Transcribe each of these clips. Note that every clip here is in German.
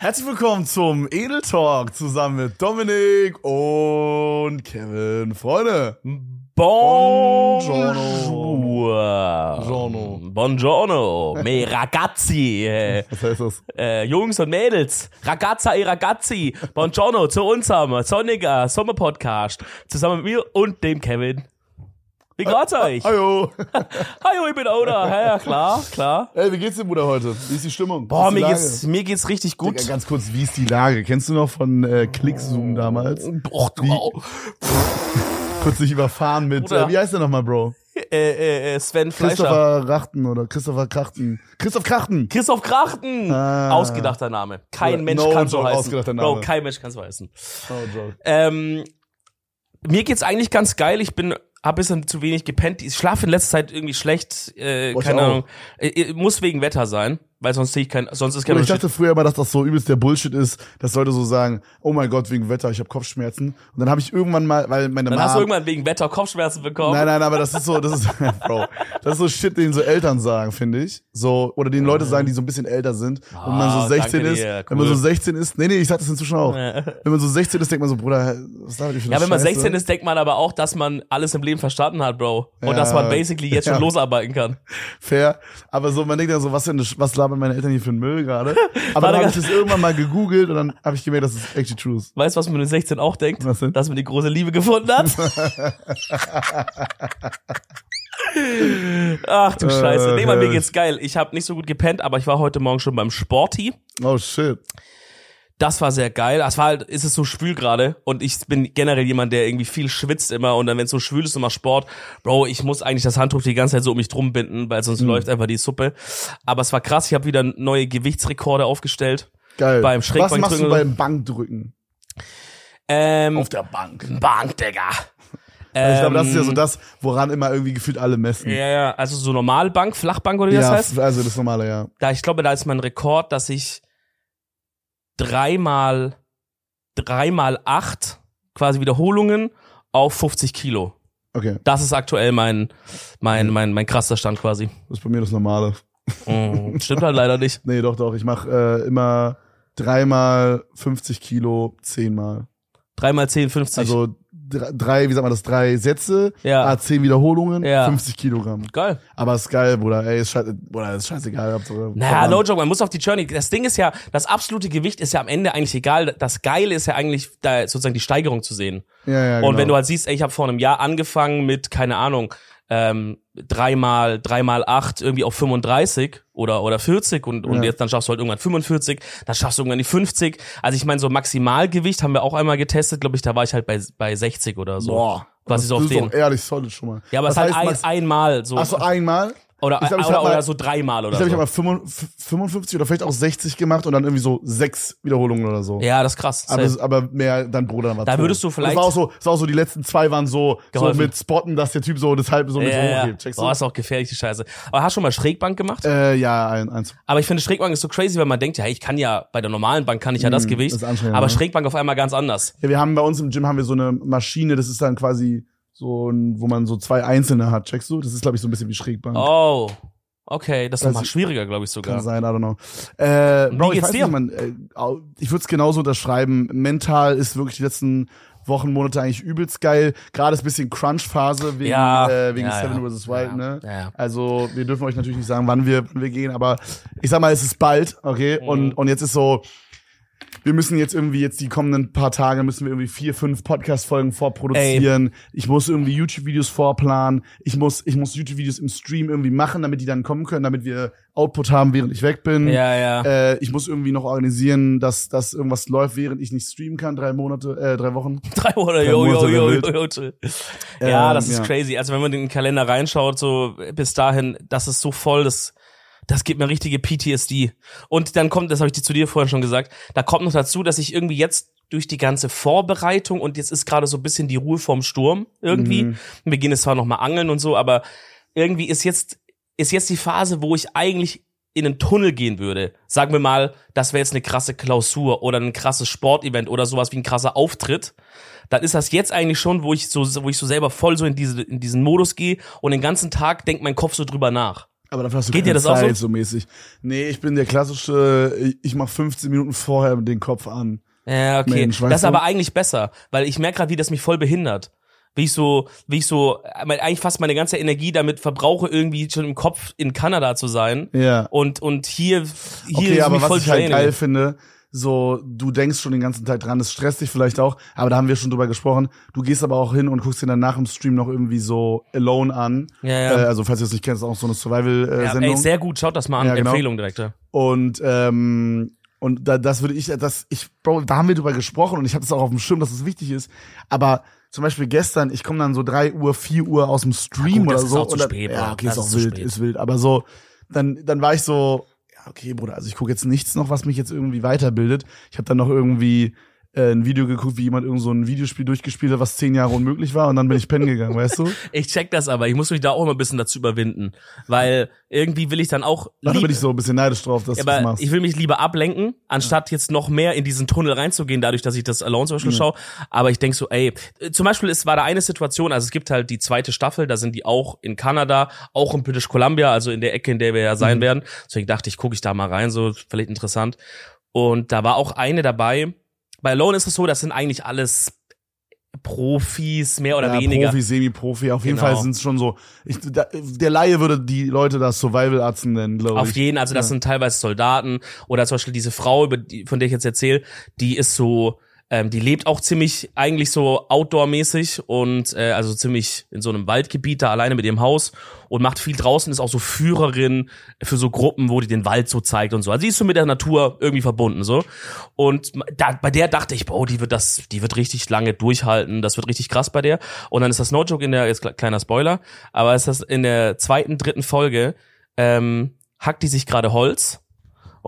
Herzlich willkommen zum Edel Talk zusammen mit Dominik und Kevin. Freunde. Buongiorno. Buongiorno. Buongiorno. Me ragazzi. Äh, Was heißt das? äh, Jungs und Mädels. Ragazza e ragazzi. Buongiorno zu unserem sonniger Sommerpodcast. Zusammen mit mir und dem Kevin. Wie geht's euch? Hallo. Hallo, ich bin Oda. Ja, klar, klar. Ey, wie geht's dir, Bruder, heute? Wie ist die Stimmung? Boah, ist mir die geht's, mir geht's richtig gut. Digga, ganz kurz, wie ist die Lage? Kennst du noch von äh, Clickzoom damals? Boah, du, Kurz dich überfahren mit, äh, wie heißt der nochmal, Bro? äh, äh, äh, Sven Fleischer. Christopher Rachten oder Christopher Krachten. Christoph Krachten. Christoph Krachten. Ah. Ausgedachter Name. Kein No Mensch kann so heißen. ausgedachter Bro, Name. kein Mensch kann so heißen. Oh, joke. Ähm, mir geht's eigentlich ganz geil. Ich bin hab bisschen zu wenig gepennt. Ich schlafe in letzter Zeit irgendwie schlecht. Äh, Boah, keine. Ahnung. Äh, äh, muss wegen Wetter sein, weil sonst sehe ich kein, sonst ist kein Und ich dachte früher immer, dass das so übelst der Bullshit ist, dass Leute so sagen, oh mein Gott, wegen Wetter, ich habe Kopfschmerzen. Und dann habe ich irgendwann mal, weil meine Dann Mom, hast du irgendwann wegen Wetter Kopfschmerzen bekommen. Nein, nein, aber das ist so, das ist, Bro, das ist so Shit, den so Eltern sagen, finde ich. So, oder den Leute sagen, die so ein bisschen älter sind. und man so Ah, 16 danke ist. dir, Wenn man cool. so 16 ist, nee, nee, ich sag das inzwischen auch. Ja. Wenn man so 16 ist, denkt man so, Bruder, was darf ich für eine Ja, wenn man Scheiße? 16 ist, denkt man aber auch, dass man alles im Leben verstanden hat, Bro. Und Ja. dass man basically jetzt schon Ja. losarbeiten kann. Fair. Aber so, man denkt ja so, was denn, was labern meine Eltern hier für einen Müll gerade? Aber dann habe ich das irgendwann mal gegoogelt und dann habe ich gemerkt, das ist actually true. Weißt du, was man mit 16 auch denkt? Was denn? Dass man die große Liebe gefunden hat. Ach du Scheiße. Nee, Mann, mir Äh, geht's geil. Ich habe nicht so gut gepennt, aber ich war heute Morgen schon beim Sporty. Oh shit. Das war sehr geil. Es war halt, ist es so schwül gerade und ich bin generell jemand, der irgendwie viel schwitzt immer und dann, wenn es so schwül ist und macht Sport, Bro, ich muss eigentlich das Handtuch die ganze Zeit so um mich drum binden, weil Mhm. sonst läuft einfach die Suppe. Aber es war krass, ich habe wieder neue Gewichtsrekorde aufgestellt. Geil. Beim was Schrägbankdrücken machst du beim Bankdrücken? Ähm, Auf der Bank. Bank, Digga. Also ich glaube, das ist ja Ähm, so das, woran immer irgendwie gefühlt alle messen. Ja, ja, also so Normalbank, Flachbank oder wie das ja, heißt. also das normale, ja. Da, ich glaube, da ist mein Rekord, dass ich dreimal, dreimal acht quasi Wiederholungen auf 50 Kilo. Okay, Das ist aktuell mein, Mhm. mein, mein, mein krasser Stand quasi. das ist bei mir das normale. Mm, Stimmt halt leider nicht. Nee, doch, doch. Ich mache äh, immer dreimal 50 Kilo, zehnmal. Dreimal 10, 50. Also drei, wie sagt man das, drei Sätze, Ja. ah, zehn Wiederholungen, Ja. 50 Kilogramm. geil. Aber ist geil, Bruder. Ey, ist, scheiße, Bruder, ist scheißegal. Hauptsache Naja, no joke, man muss auf die Journey. Das Ding ist ja, das absolute Gewicht ist ja am Ende eigentlich egal. Das Geile ist ja eigentlich, da sozusagen die Steigerung zu sehen. Ja, ja, genau. Und wenn du halt siehst, ey, ich habe vor einem Jahr angefangen mit, keine Ahnung, ähm, dreimal, dreimal acht irgendwie auf 35 oder, oder 40 und, und Ja. jetzt dann schaffst du halt irgendwann 45, dann schaffst du irgendwann die 50. Also ich meine, so Maximalgewicht haben wir auch einmal getestet, glaube ich, da war ich halt bei, bei 60 oder so. Boah. Das so auf ist den. ehrlich solid schon mal. Ja, aber es Was ist halt heißt, ein, einmal so. Ach so, einmal? Oder, ich glaub, ich oder, mal- oder so dreimal oder Ich glaube, ich so. habe mal 55 55 oder vielleicht auch 60 gemacht und dann irgendwie so sechs Wiederholungen oder so. ja, das ist krass. Aber, aber mehr dann Bruder war Da tot. würdest du vielleicht- Das war auch so, das war auch so die letzten zwei waren so, so mit Spotten, dass der Typ so deshalb so mit ja, ja. hochhebt. Checkst du? Boah, ist auch gefährlich, die Scheiße. Aber hast du schon mal Schrägbank gemacht? Äh, ja, ein, eins. Aber ich finde Schrägbank ist so crazy, weil man denkt, ja, hey, ich kann ja bei der normalen Bank kann ich ja das Mm, Gewicht, das aber? Schrägbank auf einmal ganz anders. Ja, wir haben bei uns im Gym haben wir so eine Maschine, das ist dann quasi so ein, wo man so zwei einzelne hat. Checkst du? Das ist glaube ich so ein bisschen wie Schrägbank. Oh, okay, das ist nochmal schwieriger, glaube ich Kann sogar. sein, I don't know. Äh, Bro, ich weiß dir? nicht, man, äh, ich würde es genauso unterschreiben. Mental ist wirklich die letzten Wochen, Monate eigentlich übelst geil. Gerade ist ein bisschen Crunch-Phase wegen, Ja, äh, wegen ja, Seven ja. vs. Wild, ne? ja. Also, wir dürfen euch natürlich nicht sagen, wann wir, wann wir gehen, aber ich sag mal, es ist bald, okay? Mhm. Und, und jetzt ist so, wir müssen jetzt irgendwie jetzt die kommenden paar Tage müssen wir irgendwie vier, fünf Podcast-Folgen vorproduzieren. Ich muss irgendwie YouTube-Videos vorplanen. Ich muss, ich muss YouTube-Videos im Stream irgendwie machen, damit die dann kommen können, damit wir Output haben, während ich weg bin. Ja, ja. Äh, ich muss irgendwie noch organisieren, dass, dass irgendwas läuft, während ich nicht streamen kann, drei Monate, äh, drei Wochen. Drei Monate yo, wild. yo, yo, chill. Ja, Ähm, das ist ja. crazy. Also wenn man in den Kalender reinschaut, so bis dahin, das ist so voll, das, das gibt mir richtige PTSD. Und dann kommt, das habe ich dir zu dir vorhin schon gesagt, da kommt noch dazu, dass ich irgendwie jetzt durch die ganze Vorbereitung und jetzt ist gerade so ein bisschen die Ruhe vorm Sturm irgendwie. Mhm. Wir gehen jetzt zwar noch mal angeln und so, aber irgendwie ist jetzt ist jetzt die Phase, wo ich eigentlich in einen Tunnel gehen würde. Sagen wir mal, das wäre jetzt eine krasse Klausur oder ein krasses Sportevent oder sowas wie ein krasser Auftritt. Dann ist das jetzt eigentlich schon, wo ich so, wo ich so selber voll so in diese, in diesen Modus gehe und den ganzen Tag denkt mein Kopf so drüber nach. Aber dafür hast du Geht keine dir das auch Zeit, so? so mäßig. Nee, ich bin der klassische, ich, ich mach 15 Minuten vorher den Kopf an. Ja, okay. Mensch, das ist aber eigentlich besser, weil ich merke gerade, wie das mich voll behindert. Wie ich so, wie ich so, eigentlich fast meine ganze Energie damit verbrauche, irgendwie schon im Kopf in Kanada zu sein. Ja. Und, und hier, hier Okay, ist aber mich was voll ich halt geil finde, so, du denkst schon den ganzen Tag dran, das stresst dich vielleicht auch, aber da haben wir schon drüber gesprochen. Du gehst aber auch hin und guckst dir dann nach im Stream noch irgendwie so Alone an. Ja, ja. Äh, also, falls ihr es nicht kennt, ist auch so eine ja, Survival-Sendung. ey, sehr gut, schaut das mal an. Ja, genau. Empfehlung direkt. Ja. Und ähm, und da, das würde ich, das ich, Bro, da haben wir drüber gesprochen und ich habe das auch auf dem Schirm, dass es wichtig ist. Aber zum Beispiel gestern, ich komme dann so drei Uhr, vier Uhr aus dem Stream gut, oder das ist so. auch zu oder, spät, ja, Bro. okay, Das ist auch ist zu wild, spät. ist wild. Aber so, dann, dann war ich so, ja, okay, Bruder, also ich gucke jetzt nichts noch, was mich jetzt irgendwie weiterbildet. Ich habe dann noch irgendwie äh, ein Video geguckt, wie jemand irgend so ein Videospiel durchgespielt hat, was zehn Jahre unmöglich war und dann bin ich pennen gegangen, weißt du? Ich check das aber, ich muss mich da auch immer ein bisschen dazu überwinden. Weil irgendwie will ich dann auch. Da bin ich so ein bisschen neidisch drauf, dass Ja, du das machst. ich will mich lieber ablenken, anstatt jetzt noch mehr in diesen Tunnel reinzugehen, dadurch, dass ich das Alone zum Beispiel schaue. Aber ich denk so, ey, äh, zum Beispiel, es war da eine Situation, also es gibt halt die zweite Staffel, da sind die auch in Kanada, auch in British Columbia, also in der Ecke, in der wir ja sein Mhm. werden. Deswegen dachte ich, gucke ich da mal rein, so vielleicht interessant. Und da war auch eine dabei. Bei Alone ist es so, das sind eigentlich alles Profis, mehr oder ja, weniger. Profi, Semi-Profi. Auf jeden Genau. Fall sind es schon so. Ich, da, der Laie würde die Leute da Survival-Arzten nennen, glaube ich. Auf jeden, also das sind teilweise Soldaten oder zum Beispiel diese Frau, über die, von der ich jetzt erzähle, die ist so, ähm, die lebt auch ziemlich eigentlich so outdoor-mäßig und äh, also ziemlich in so einem Waldgebiet da alleine mit ihrem Haus und macht viel draußen, ist auch so Führerin für so Gruppen, wo die den Wald so zeigt und so. Also sie ist so mit der Natur irgendwie verbunden so. Und da, bei der dachte ich, boah, die wird das, die wird richtig lange durchhalten, das wird richtig krass bei der. Und dann ist das No Joke in der, jetzt kle- kleiner Spoiler, aber ist das in der zweiten, dritten Folge, ähm, hackt die sich gerade Holz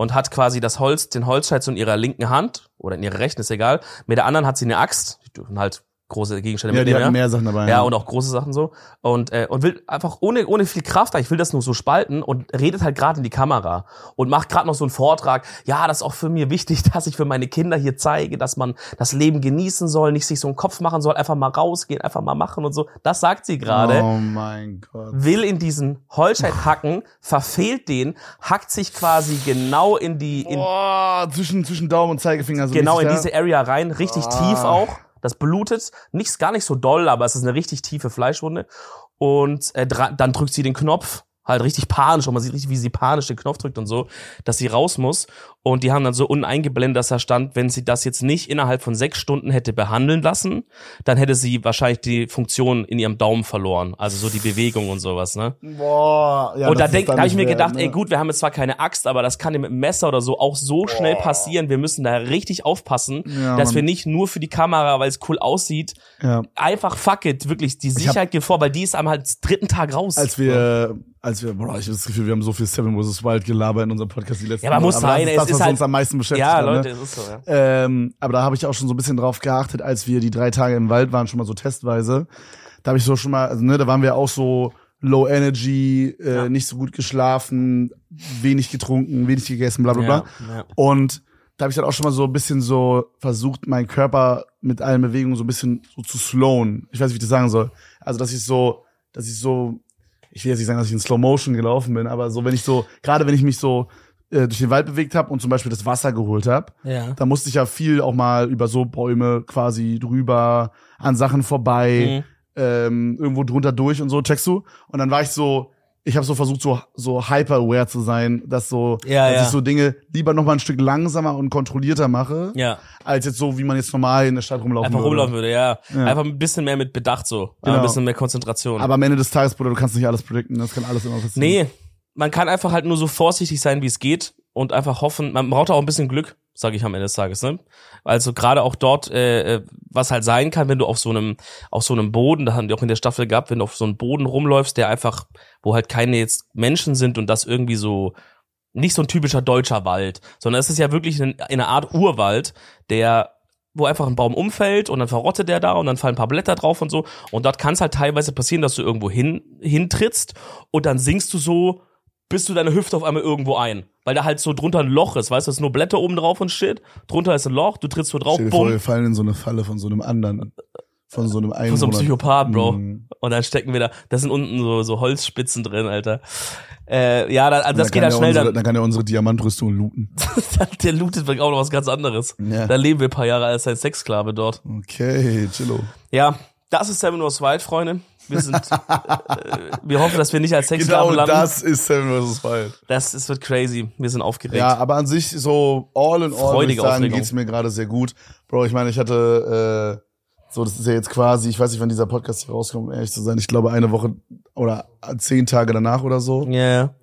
und hat quasi das Holz, den Holzscheit so in ihrer linken Hand oder in ihrer rechten, ist egal. Mit der anderen hat sie eine Axt, die dürfen halt große Gegenstände ja, die mitnehmen. hatten ja. mehr Sachen dabei. Ja, und auch große Sachen so. Und, äh, und will einfach ohne, ohne viel Kraft, ich will das nur so spalten und redet halt gerade in die Kamera und macht gerade noch so einen Vortrag. Ja, das ist auch für mir wichtig, dass ich für meine Kinder hier zeige, dass man das Leben genießen soll, nicht sich so einen Kopf machen soll, einfach mal rausgehen, einfach mal machen und so. Das sagt sie gerade Oh mein Gott. will in diesen Holzscheit hacken, verfehlt den, hackt sich quasi genau in die, in, Boah, zwischen, zwischen Daumen und Zeigefinger. So genau in diese Area rein, richtig Ah. tief auch. Das blutet, nichts gar nicht so doll, aber es ist eine richtig tiefe Fleischwunde. Und äh, dann drückt sie den Knopf, halt richtig panisch, und man sieht richtig, wie sie panisch den Knopf drückt und so, dass sie raus muss. Und die haben dann so uneingeblendet, dass da stand, wenn sie das jetzt nicht innerhalb von sechs Stunden hätte behandeln lassen, dann hätte sie wahrscheinlich die Funktion in ihrem Daumen verloren. Also so die Bewegung und sowas, ne? Boah. Ja, und da denk, da habe ich mir gedacht, wert, ey ne? gut, wir haben jetzt zwar keine Axt, aber das kann mit einem Messer oder so auch so schnell passieren. Wir müssen da richtig aufpassen, Ja, dass Mann. wir nicht nur für die Kamera, weil es cool aussieht, Ja. einfach fuck it, wirklich die Sicherheit geht vor, weil die ist am halt dritten Tag raus. Als wir, als wir, boah, ich habe das Gefühl, wir haben so viel Seven vs. Wild gelabert in unserem Podcast die letzten Ja, aber muss Wochen. sein, das ist das, ist was halt- uns am meisten beschäftigt ja, hat, Leute, Ne? es ist so, ja. Ähm, aber da habe ich auch schon so ein bisschen drauf geachtet, als wir die drei Tage im Wald waren, schon mal so testweise. Da habe ich so schon mal, also ne, da waren wir auch so Low Energy, äh, Ja. nicht so gut geschlafen, wenig getrunken, wenig gegessen, bla bla bla. Ja, ja. Und da habe ich dann auch schon mal so ein bisschen so versucht, meinen Körper mit allen Bewegungen so ein bisschen so zu slowen. Ich weiß nicht, wie ich das sagen soll. Also, dass ich so, dass ich so, ich will jetzt nicht sagen, dass ich in Slow Motion gelaufen bin, aber so, wenn ich so, gerade wenn ich mich so äh, durch den Wald bewegt habe und zum Beispiel das Wasser geholt habe, Ja. da musste ich ja viel auch mal über so Bäume quasi drüber, an Sachen vorbei, Mhm. ähm, irgendwo drunter durch und so, checkst du? Und dann war ich so, ich habe so versucht, so, so hyper-aware zu sein, dass so, Ja, dass ja. ich so Dinge lieber noch mal ein Stück langsamer und kontrollierter mache, Ja, als jetzt so, wie man jetzt normal in der Stadt rumlaufen einfach würde. rumlaufen würde, ja. Ja. Einfach ein bisschen mehr mit Bedacht so, Genau. ein bisschen mehr Konzentration. Aber am Ende des Tages, Bruder, du kannst nicht alles predikten, das kann alles immer passieren. Nee, man kann einfach halt nur so vorsichtig sein, wie es geht und einfach hoffen. Man braucht auch ein bisschen Glück, sage ich am Ende des Tages. Ne? Also gerade auch dort, äh, äh, was halt sein kann, wenn du auf so einem auf so einem Boden, da haben die auch in der Staffel gehabt, wenn du auf so einem Boden rumläufst, der einfach, wo halt keine jetzt Menschen sind und das irgendwie so nicht so ein typischer deutscher Wald, sondern es ist ja wirklich in, in einer Art Urwald, der wo einfach ein Baum umfällt und dann verrottet der da und dann fallen ein paar Blätter drauf und so. Und dort kann es halt teilweise passieren, dass du irgendwo hin, hintrittst und dann sinkst du so, bis du deine Hüfte auf einmal irgendwo ein. Weil da halt so drunter ein Loch ist, weißt du, es ist nur Blätter oben drauf und shit. Drunter ist ein Loch, du trittst so drauf, Stell dir vor, bumm. wir fallen in so eine Falle von so einem anderen. von so einem Von so einem Einwohner. Psychopathen, Bro. Mhm. Und dann stecken wir da, da sind unten so, so Holzspitzen drin, Alter. Äh, ja, da, also das geht er schnell. Unsere, Dann, dann kann er unsere Diamantrüstung looten. der lootet wirklich auch noch was ganz anderes. Ja. Da leben wir ein paar Jahre als sein Sexsklave dort. Okay, chillo. Ja, das ist Seven Wars Wild, Freunde. Wir sind, äh, wir hoffen, dass wir nicht als Sexsklaven Genau landen. das ist Seven vs. Wild. Das, das wird crazy. Wir sind aufgeregt. Ja, aber an sich so all in all Freudige sagen, Aufregung. geht's mir gerade sehr gut. Bro, ich meine, ich hatte äh, so, das ist ja jetzt quasi, ich weiß nicht, wann dieser Podcast hier rauskommt, um ehrlich zu sein. Ich glaube eine Woche oder zehn Tage danach oder so. Ja, ja.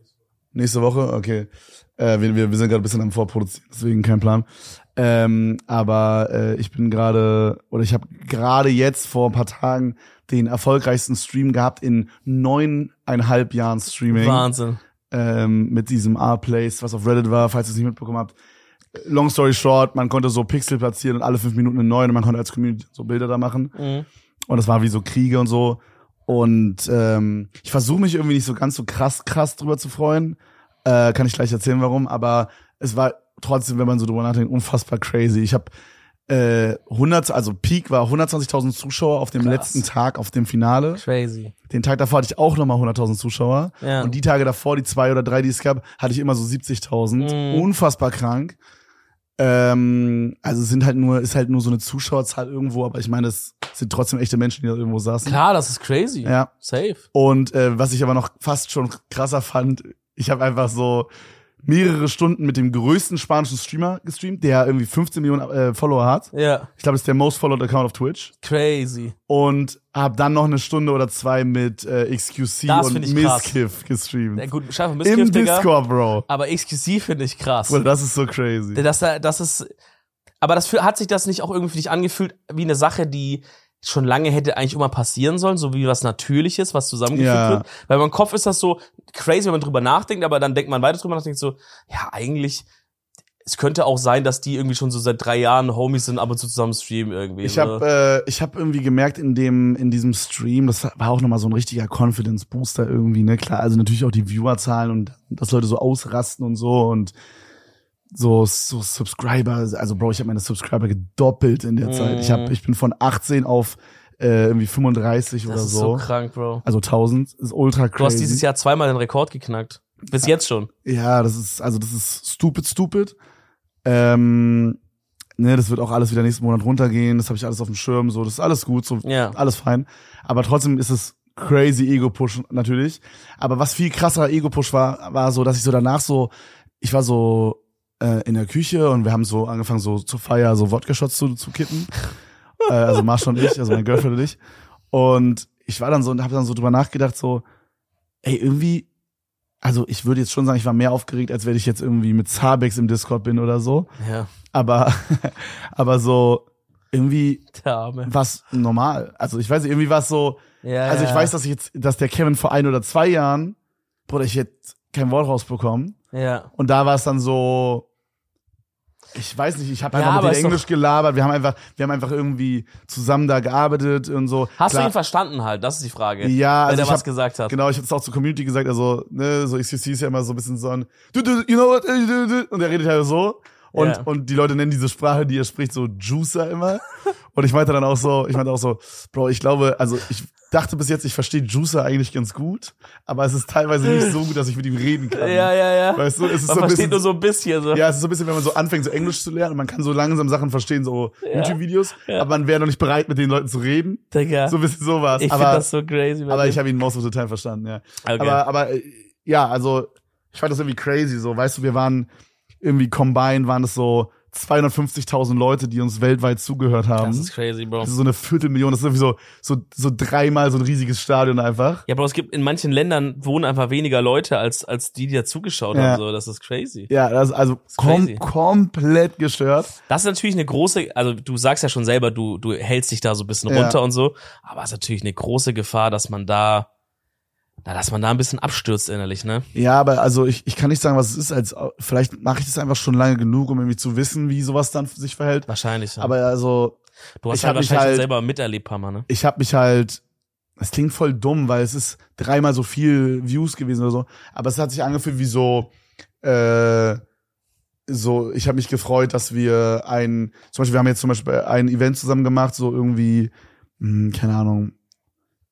Nächste Woche, okay. Äh, wir, wir, wir sind gerade ein bisschen am Vorproduzieren, deswegen kein Plan. Ähm, aber äh, ich bin gerade, oder ich habe gerade jetzt vor ein paar Tagen den erfolgreichsten Stream gehabt in neuneinhalb Jahren Streaming Wahnsinn. ähm, mit diesem R-Place, was auf Reddit war, falls ihr es nicht mitbekommen habt. Long story short, man konnte so Pixel platzieren und alle fünf Minuten einen neuen und man konnte als Community so Bilder da machen. Mhm. Und das war wie so Kriege und so. Und ähm, ich versuche mich irgendwie nicht so ganz so krass, krass drüber zu freuen. Äh, kann ich gleich erzählen, warum. Aber es war trotzdem, wenn man so drüber nachdenkt, unfassbar crazy. Ich habe äh, 100, also Peak war 120.000 Zuschauer auf dem Krass. letzten Tag, auf dem Finale. Crazy. Den Tag davor hatte ich auch nochmal 100.000 Zuschauer. Ja. Und die Tage davor, die zwei oder drei, die es gab, hatte ich immer so 70.000. Mhm. Unfassbar krank. Ähm, also es sind halt nur, ist halt nur so eine Zuschauerzahl irgendwo, aber ich meine, es sind trotzdem echte Menschen, die da irgendwo saßen. Klar, das ist crazy. Ja. Safe. Und äh, was ich aber noch fast schon krasser fand, ich habe einfach so mehrere Stunden mit dem größten spanischen Streamer gestreamt, der irgendwie 15 Millionen äh, Follower hat. Ja. Ich glaube, das ist der most followed Account auf Twitch. Crazy. Und habe dann noch eine Stunde oder zwei mit äh, XQC Das und. Misskiff gestreamt. Ja, gut, schaffe Im Missgift, Digga. Discord, Bro. Aber exklusiv finde ich krass. Bruder, das ist so crazy. Das, das ist, aber das hat sich das nicht auch irgendwie für dich angefühlt wie eine Sache, die schon lange hätte eigentlich immer passieren sollen, so wie was Natürliches, was zusammengefügt Ja. wird. Weil meinem Kopf ist das so crazy, wenn man drüber nachdenkt, aber dann denkt man weiter drüber nach und denkt so, ja, eigentlich, es könnte auch sein, dass die irgendwie schon so seit drei Jahren Homies sind, ab und zu zusammen streamen irgendwie. Ich so. habe äh, ich habe irgendwie gemerkt in dem in diesem Stream, das war auch nochmal so ein richtiger Confidence Booster irgendwie, ne? Klar, also natürlich auch die Viewerzahlen und dass Leute so ausrasten und so und so so Subscriber, also Bro, ich habe meine Subscriber gedoppelt in der Mhm. Zeit. Ich habe ich bin von 18 auf äh, irgendwie 35 das oder ist so so. krank, Bro. also 1000 ist ultra crazy. Du hast dieses Jahr zweimal den Rekord geknackt. Bis jetzt schon. Ja, das ist, also das ist stupid, stupid. Ähm, ne, das wird auch alles wieder nächsten Monat runtergehen. Das habe ich alles auf dem Schirm. So, das ist alles gut, so Ja. alles fein. Aber trotzdem ist es crazy Ego-Push natürlich. Aber was viel krasser Ego-Push war, war so, dass ich so danach so, ich war so äh, in der Küche und wir haben so angefangen, so zur Feier so Wodka-Shots zu, zu kippen. äh, also Marsch und ich, also mein Girlfriend und ich. Und ich war dann so und habe dann so drüber nachgedacht, so, ey, irgendwie, also ich würde jetzt schon sagen, ich war mehr aufgeregt, als wenn ich jetzt irgendwie mit Zabex im Discord bin oder so. Ja. Aber, aber so, irgendwie was normal. Also ich weiß nicht, irgendwie war es so, Ja, also ich ja. weiß, dass ich jetzt, dass der Kevin vor ein oder zwei Jahren, Bruder, ich hätte kein Wort rausbekommen. Ja. Und da war es dann so, ich weiß nicht, ich habe Ja, einfach aber mit denen Englisch gelabert. Wir haben einfach, wir haben einfach irgendwie zusammen da gearbeitet und so. Hast du Klar, ihn verstanden halt? Das ist die Frage. Ja, Wenn also er ich was hab, gesagt hat. Genau, ich habe es auch zur Community gesagt, also, ne, so XQC ist ja immer so ein bisschen so ein, du, du, you know what, du, du, und er redet halt so. Und, Ja. und die Leute nennen diese Sprache, die er spricht, so Juicer immer. und ich meinte dann auch so, ich meinte auch so, Bro, ich glaube, also ich dachte bis jetzt, ich verstehe Juicer eigentlich ganz gut, aber es ist teilweise nicht so gut, dass ich mit ihm reden kann. Ja, ja, ja. Weißt du, es ist Man so ein versteht bisschen, nur so ein bisschen so. ja, es ist so ein bisschen, wenn man so anfängt, so Englisch zu lernen und man kann so langsam Sachen verstehen, so YouTube-Videos, Ja. aber man wäre noch nicht bereit, mit den Leuten zu reden. Digga. So ein bisschen sowas. ich finde aber, das so crazy. aber dem. ich habe ihn most of the time verstanden, ja. Okay. Aber, aber äh, ja, also ich fand das irgendwie crazy. So, weißt du, wir waren irgendwie combined, waren es so 250.000 Leute, die uns weltweit zugehört haben. das ist crazy, Bro. Das ist so eine Viertelmillion. Das ist irgendwie so, so, so dreimal so ein riesiges Stadion einfach. Ja, Bro, es gibt in manchen Ländern wohnen einfach weniger Leute als als die, die da zugeschaut Ja. haben. So, das ist crazy. Ja, das ist also crazy. kom komplett gestört. Das ist natürlich eine große, also du sagst ja schon selber, du du hältst dich da so ein bisschen Ja. runter und so, aber es ist natürlich eine große Gefahr, dass man da, na, dass man da ein bisschen abstürzt innerlich, ne? Ja, aber also ich, ich kann nicht sagen, was es ist, als vielleicht mache ich das einfach schon lange genug, um irgendwie zu wissen, wie sowas dann sich verhält. Wahrscheinlich. Ja. Aber also du hast ich halt wahrscheinlich halt- selber miterlebt, paar Mal, ne? ich habe mich halt, es klingt voll dumm, weil es ist dreimal so viel Views gewesen oder so, aber es hat sich angefühlt wie so, äh, so, ich habe mich gefreut, dass wir ein, zum Beispiel, wir haben jetzt zum Beispiel ein Event zusammen gemacht, so irgendwie mh, keine Ahnung,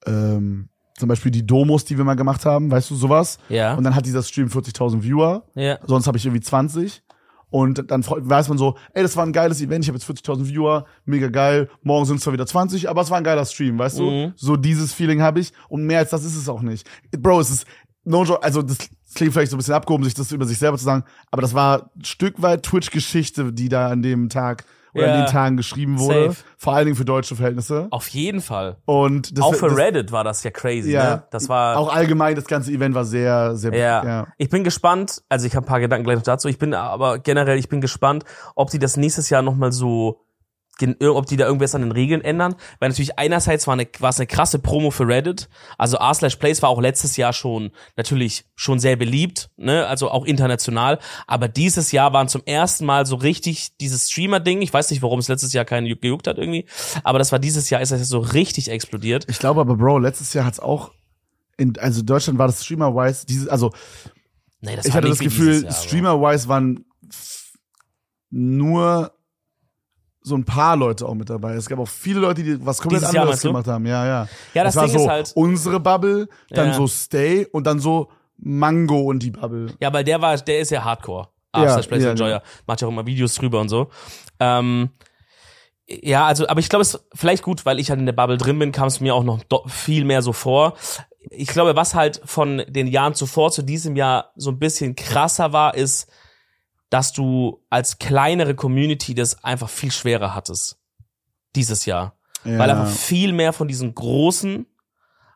ähm, zum Beispiel die Domos, die wir mal gemacht haben, weißt du, sowas. Ja. Und dann hat dieser Stream 40.000 Viewer, ja. sonst habe ich irgendwie 20. Und dann weiß man so, ey, das war ein geiles Event, ich habe jetzt 40.000 Viewer, mega geil. Morgen sind es zwar wieder 20, aber es war ein geiler Stream, weißt du? Mhm. So dieses Feeling habe ich und mehr als das ist es auch nicht. Bro, es ist no joke, also das klingt vielleicht so ein bisschen abgehoben, sich das über sich selber zu sagen, aber das war ein Stück weit Twitch-Geschichte, die da an dem Tag oder Ja. an den Tagen geschrieben wurde. Safe. Vor allen Dingen für deutsche Verhältnisse. Auf jeden Fall. Und das, Auch für das, Reddit war das ja crazy, Ja. ne? Das war Auch allgemein, das ganze Event war sehr, sehr, Ja. ja. Ich bin gespannt, also ich habe ein paar Gedanken gleich noch dazu. Ich bin aber generell, ich bin gespannt, ob die das nächstes Jahr nochmal so, gen- ob die da irgendwas an den Regeln ändern. Weil natürlich einerseits war, eine, war es eine krasse Promo für Reddit. Also r slash plays war auch letztes Jahr schon natürlich schon sehr beliebt, ne? also auch international. Aber dieses Jahr waren zum ersten Mal so richtig dieses Streamer-Ding. Ich weiß nicht, warum es letztes Jahr keinen ju- gejuckt hat irgendwie. Aber das war dieses Jahr, ist das so richtig explodiert. Ich glaube aber, Bro, letztes Jahr hat's auch, in, also Deutschland war das Streamer-wise, dieses, also Nee, das ich hatte das Gefühl, Streamer-wise waren nur so ein paar Leute auch mit dabei. Es gab auch viele Leute, die was komplett Dieses anderes gemacht haben. Ja, ja. Ja, das war Ding so ist halt- unsere Bubble, dann Ja. so Stay und dann so Mango und die Bubble. Ja, weil der war, der ist ja Hardcore. Ja, Ja, ja, Enjoyer. Macht ja auch immer Videos drüber und so. Ähm, ja, also, aber ich glaube, es ist vielleicht gut, weil ich halt in der Bubble drin bin, kam es mir auch noch viel mehr so vor. Ich glaube, was halt von den Jahren zuvor zu diesem Jahr so ein bisschen krasser war, ist, dass du als kleinere Community das einfach viel schwerer hattest. Dieses Jahr. Ja, Weil einfach viel mehr von diesen großen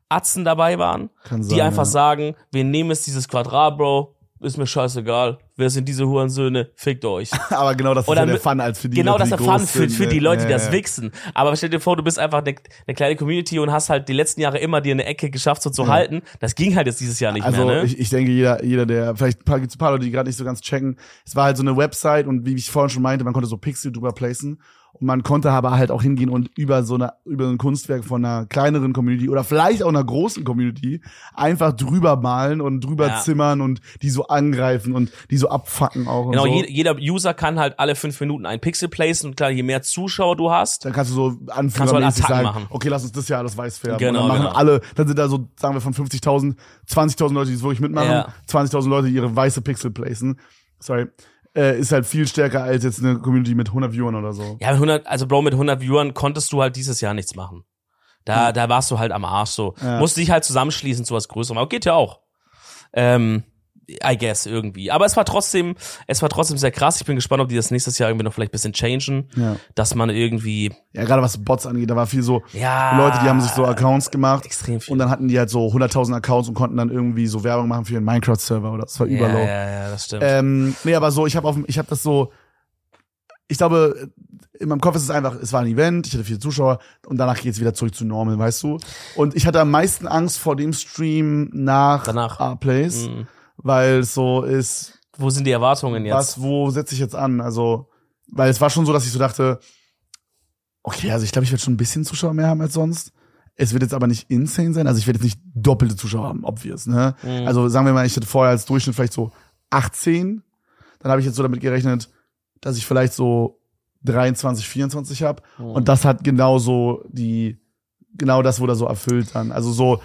Atzen dabei waren die einfach sagen, wir nehmen jetzt dieses Quadrat, Bro, ist mir scheißegal. Wer sind diese Hurensöhne? Fickt euch. Aber genau das ist Oder ja der Fun als für die genau Leute, das die ist der Fun für, für ne? die Leute, die Ja, das ja. wichsen. Aber stell dir vor, du bist einfach eine, eine kleine Community und hast halt die letzten Jahre immer dir eine Ecke geschafft, so zu halten. Das ging halt jetzt dieses Jahr nicht Also mehr, ne? ich, ich denke, jeder, jeder, der, vielleicht paar- gibt's ein paar Leute, die gerade nicht so ganz checken. Es war halt so eine Website und wie ich vorhin schon meinte, man konnte so Pixel drüber placen. Man konnte aber halt auch hingehen und über so eine, über ein Kunstwerk von einer kleineren Community oder vielleicht auch einer großen Community einfach drüber malen und drüber Ja. zimmern und die so angreifen und die so abfacken auch Genau, so. je, jeder User kann halt alle fünf Minuten ein Pixel placen und klar, je mehr Zuschauer du hast, Dann kannst du so du halt sagen, machen. okay, lass uns das Jahr alles weiß färben. Genau, und dann machen genau. alle, dann sind da so, sagen wir von 50.000, 20.000 Leute, die es wirklich mitmachen, Ja. 20.000 Leute, die ihre weiße Pixel placen. Sorry. Äh, ist halt viel stärker als jetzt eine Community mit 100 Viewern oder so. ja, mit 100, also Bro, mit 100 Viewern konntest du halt dieses Jahr nichts machen. Da, da warst du halt am Arsch so. Ja. Musst dich halt zusammenschließen zu was Größerem. Aber geht ja auch. Ähm, I guess irgendwie. Aber es war trotzdem, es war trotzdem sehr krass. Ich bin gespannt, ob die das nächstes Jahr irgendwie noch vielleicht ein bisschen changen. Ja. Dass man irgendwie, Ja, gerade was Bots angeht, da war viel so ja. Leute, die haben sich so Accounts gemacht extrem viel. und dann hatten die halt so 100.000 Accounts und konnten dann irgendwie so Werbung machen für ihren Minecraft-Server oder das war ja, ja, ja, das stimmt. Ähm, nee, aber so, ich habe auf, ich habe das so, ich glaube, in meinem Kopf ist es einfach, es war ein Event, ich hatte viele Zuschauer und danach geht's wieder zurück zu normal, weißt du? Und ich hatte am meisten Angst vor dem Stream nach Danach. R-Plays, Mhm. Weil es so ist, Wo sind die Erwartungen jetzt? was, wo setze ich jetzt an? Also, weil es war schon so, dass ich so dachte, okay, also ich glaube, ich werde schon ein bisschen Zuschauer mehr haben als sonst. Es wird jetzt aber nicht insane sein, also ich werde jetzt nicht doppelte Zuschauer haben, obvious, ne? Mhm. Also sagen wir mal, ich hatte vorher als Durchschnitt vielleicht so 18, dann habe ich jetzt so damit gerechnet, dass ich vielleicht so 23, 24 habe Mhm. und das hat genau so die, genau das wurde so erfüllt dann. Also so,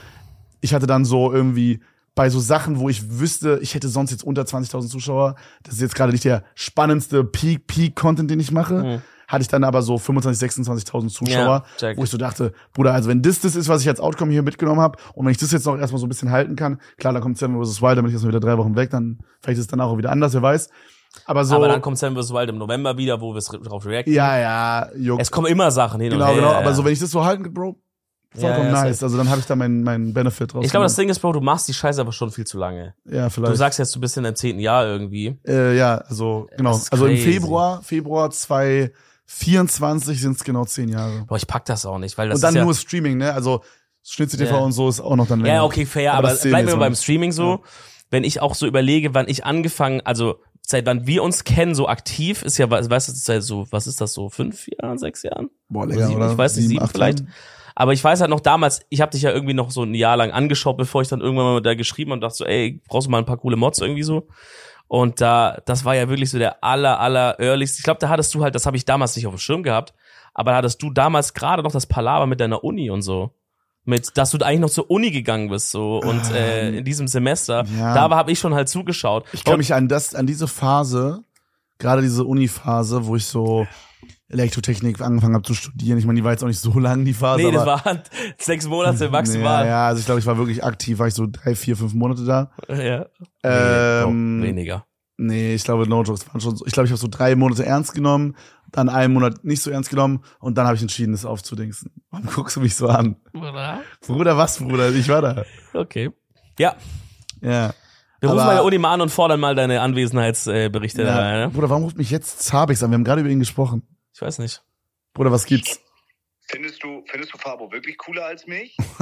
ich hatte dann so irgendwie bei so Sachen, wo ich wüsste, ich hätte sonst jetzt unter 20.000 Zuschauer, das ist jetzt gerade nicht der spannendste Peak, Peak-Content, den ich mache, Mhm. hatte ich dann aber so 25.000, 26.000 Zuschauer, Ja, wo ich so dachte, Bruder, also wenn das das ist, was ich als Outcome hier mitgenommen habe und wenn ich das jetzt noch erstmal so ein bisschen halten kann, klar, dann kommt Seven vs. Wild, dann bin ich erstmal wieder drei Wochen weg, dann vielleicht ist es danach auch wieder anders, wer weiß. Aber so, aber dann kommt Sam vs. Wild im November wieder, wo wir es drauf reacten. ja, ja, juckt. Es kommen immer Sachen hin Genau, und her. genau. ja. Aber so, wenn ich das so halten Bro, vollkommen Ja, ja, nice. Also dann habe ich da meinen meinen Benefit draus. ich glaube, das Ding ist, Bro, du machst die Scheiße aber schon viel zu lange. ja, Du vielleicht. sagst jetzt, du bist in deinem zehnten Jahr irgendwie. äh, ja, also genau. Also im. Februar, Februar 2024 sind es genau zehn Jahre. Boah, ich pack das auch nicht, weil das und dann ist ja, nur Streaming, ne? Also Schnitzel TV und so ist auch noch dann länger. Ja, okay, fair, Aber aber, bleiben wir beim. Streaming so. Wenn ich auch so überlege, wann ich angefangen, also seit wann wir uns kennen, so aktiv, ist ja, weißt du, seit so, was ist das so, fünf Jahren, sechs Jahren? Boah, länger, sieben, oder? ich weiß nicht, sieben acht vielleicht. Jahren? Aber ich weiß halt noch damals, ich habe dich ja irgendwie noch so ein Jahr lang angeschaut, bevor ich dann irgendwann mal der geschrieben habe und dachte so, ey, brauchst du mal ein paar coole Mods irgendwie so. Und da, das war ja wirklich so der aller, aller earliest. Ich glaube, da hattest du halt, das habe ich damals nicht auf dem Schirm gehabt, aber da hattest du damals gerade noch das Palaver mit deiner Uni und so. Mit, dass du eigentlich noch zur Uni gegangen bist, so, und äh, in diesem Semester. Ja. Da habe ich schon halt zugeschaut. Ich kann mich an das, an diese Phase, gerade diese Uni-Phase, wo ich so Elektrotechnik angefangen habe zu studieren. Ich meine, die war jetzt auch nicht so lang, die Phase. Nee, das waren sechs Monate maximal. Ja, ja, also ich glaube, ich war wirklich aktiv, war ich so drei, vier, fünf Monate da. Ja. Ähm, Nee, weniger. Nee, ich glaube, No Jokes waren schon so. Ich glaube, ich habe so drei Monate ernst genommen, dann einen Monat nicht so ernst genommen und dann habe ich entschieden, das aufzudingsen. Warum guckst du mich so an? Bruder, was, Bruder? Ich war da. Okay. Ja, Ja. wir rufen mal der Uni mal an und fordern mal deine Anwesenheitsberichte ja. dabei, ne? Bruder, warum ruft mich jetzt Zabix an? Wir haben gerade über ihn gesprochen. Ich weiß nicht. Bruder, was gibt's? Findest du, findest du Fabo wirklich cooler als mich?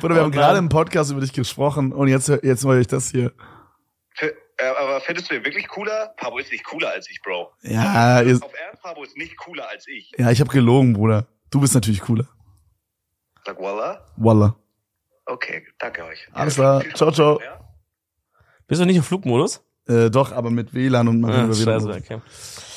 Bruder, wir Oh haben gerade Mann. im Podcast über dich gesprochen und jetzt, jetzt höre ich das hier. F äh, aber findest du ihn wirklich cooler? Fabo ist nicht cooler als ich, Bro. Ja, ihr, Auf Ernst, Fabo ist nicht cooler als ich. ja ich habe gelogen, Bruder. Du bist natürlich cooler. Sag Walla. Wallah. Okay, danke euch. Alles klar. Ciao, ciao. Ja? Bist du nicht im Flugmodus? Äh, doch, aber mit WLAN und kann Ah, WLAN. scheiße, okay.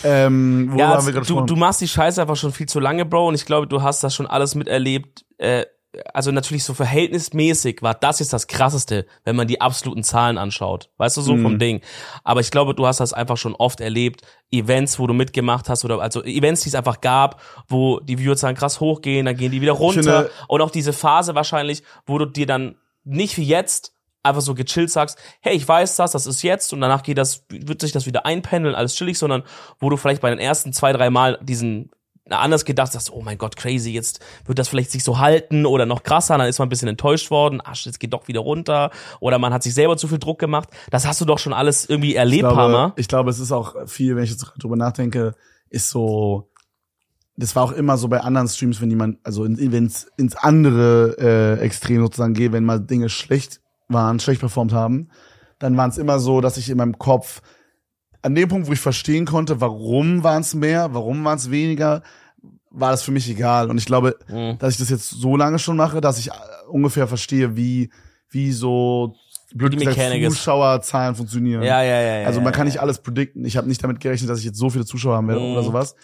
Ähm, Ja, also, du, du machst die Scheiße einfach schon viel zu lange, Bro, und ich glaube, du hast das schon alles miterlebt. Äh, also natürlich so verhältnismäßig war das jetzt das krasseste, wenn man die absoluten Zahlen anschaut. Weißt du, so Mhm. vom Ding. Aber ich glaube, du hast das einfach schon oft erlebt. Events, wo du mitgemacht hast oder also Events, die es einfach gab, wo die Viewerzahlen krass hochgehen, dann gehen die wieder runter. finde- und auch diese Phase wahrscheinlich, wo du dir dann nicht wie jetzt einfach so gechillt sagst, hey, ich weiß das, das ist jetzt und danach geht das, wird sich das wieder einpendeln, alles chillig, sondern wo du vielleicht bei den ersten zwei, drei Mal diesen anders gedacht hast, oh mein Gott, crazy, jetzt wird das vielleicht sich so halten oder noch krasser, dann ist man ein bisschen enttäuscht worden, ach, jetzt geht doch wieder runter oder man hat sich selber zu viel Druck gemacht. Das hast du doch schon alles irgendwie ich erlebt, Hammer. glaube, ich glaube, es ist auch viel, wenn ich jetzt drüber nachdenke, ist so, das war auch immer so bei anderen Streams, wenn jemand, also wenn es ins andere äh, Extrem sozusagen geht, wenn mal Dinge schlecht waren, schlecht performt haben, dann waren es immer so, dass ich in meinem Kopf an dem Punkt, wo ich verstehen konnte, warum waren es mehr, warum waren es weniger, war das für mich egal. Und ich glaube, Mhm. dass ich das jetzt so lange schon mache, dass ich äh, ungefähr verstehe, wie, wie so blöd Die gesagt. Zuschauerzahlen funktionieren. Ja, ja, ja. Also man kann nicht alles predikten. Ich habe nicht damit gerechnet, dass ich jetzt so viele Zuschauer haben werde Mhm. oder sowas.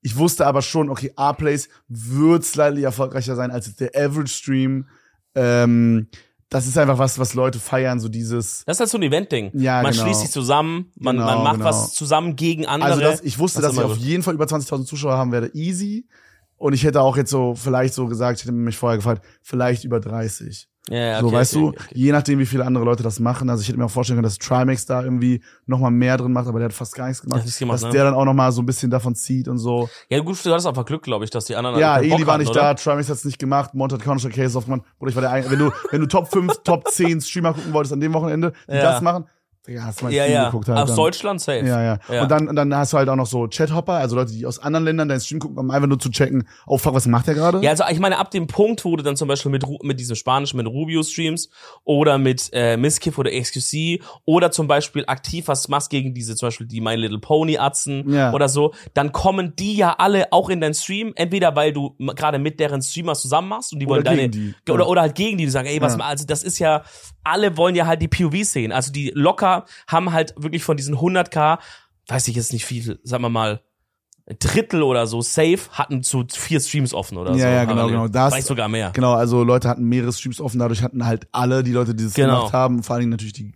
Ich wusste aber schon, okay, A-Plays wird slightly erfolgreicher sein als der Average Stream. Ähm, das ist einfach was, was Leute feiern, so dieses. Das ist halt so ein Event-Ding. Ja, man genau. schließt sich zusammen, man, Genau, man macht genau. was zusammen gegen andere. Also das, ich wusste, Das dass ich auf jeden Fall über 20.000 Zuschauer haben werde, easy. Und ich hätte auch jetzt so, vielleicht so gesagt, ich hätte mich vorher gefragt, vielleicht über 30. ja, ja, so, okay, weißt okay, du, okay, okay. je nachdem, wie viele andere Leute das machen. Also ich hätte mir auch vorstellen können, dass Trimax da irgendwie noch mal mehr drin macht, aber der hat fast gar nichts gemacht. nichts gemacht, dass ne? der dann auch noch mal so ein bisschen davon zieht und so. Ja, gut, du hattest einfach Glück, glaube ich, dass die anderen Ja, Eli war nicht oder? da, Trimax hat's nicht gemacht, Mont hat Counter Case aufgemacht. Oder ich war der ein wenn du, wenn du Top 5, Top 10 Streamer gucken wolltest an dem Wochenende, die Ja. das machen, ja, hast du mal Ja, viel ja. geguckt halt. Aus dann. Deutschland safe. Ja, ja, Ja. Und dann, und dann hast du halt auch noch so Chathopper, also Leute, die aus anderen Ländern deinen Stream gucken, um einfach nur zu checken, oh fuck, was macht der gerade? Ja, also ich meine, ab dem Punkt, wo du dann zum Beispiel mit, mit diesem Spanischen, mit Rubio-Streams oder mit äh, Miskiff oder XQC oder zum Beispiel aktiv was machst gegen diese, zum Beispiel die My Little Pony-Atzen Ja. oder so, dann kommen die ja alle auch in deinen Stream, entweder weil du gerade mit deren Streamers zusammen machst und die Oder wollen deine, die, oder, oder halt gegen die, die sagen, ey, was, Ja. also das ist ja, alle wollen ja halt die POV sehen, also die locker haben halt wirklich von diesen 100k, weiß ich jetzt nicht viel, sagen wir mal, ein Drittel oder so safe hatten zu vier Streams offen oder Ja, so. ja, genau, genau. Das- Vielleicht sogar mehr. Genau, also Leute hatten mehrere Streams offen, dadurch hatten halt alle die Leute, die das Genau. gemacht haben, vor allen Dingen natürlich die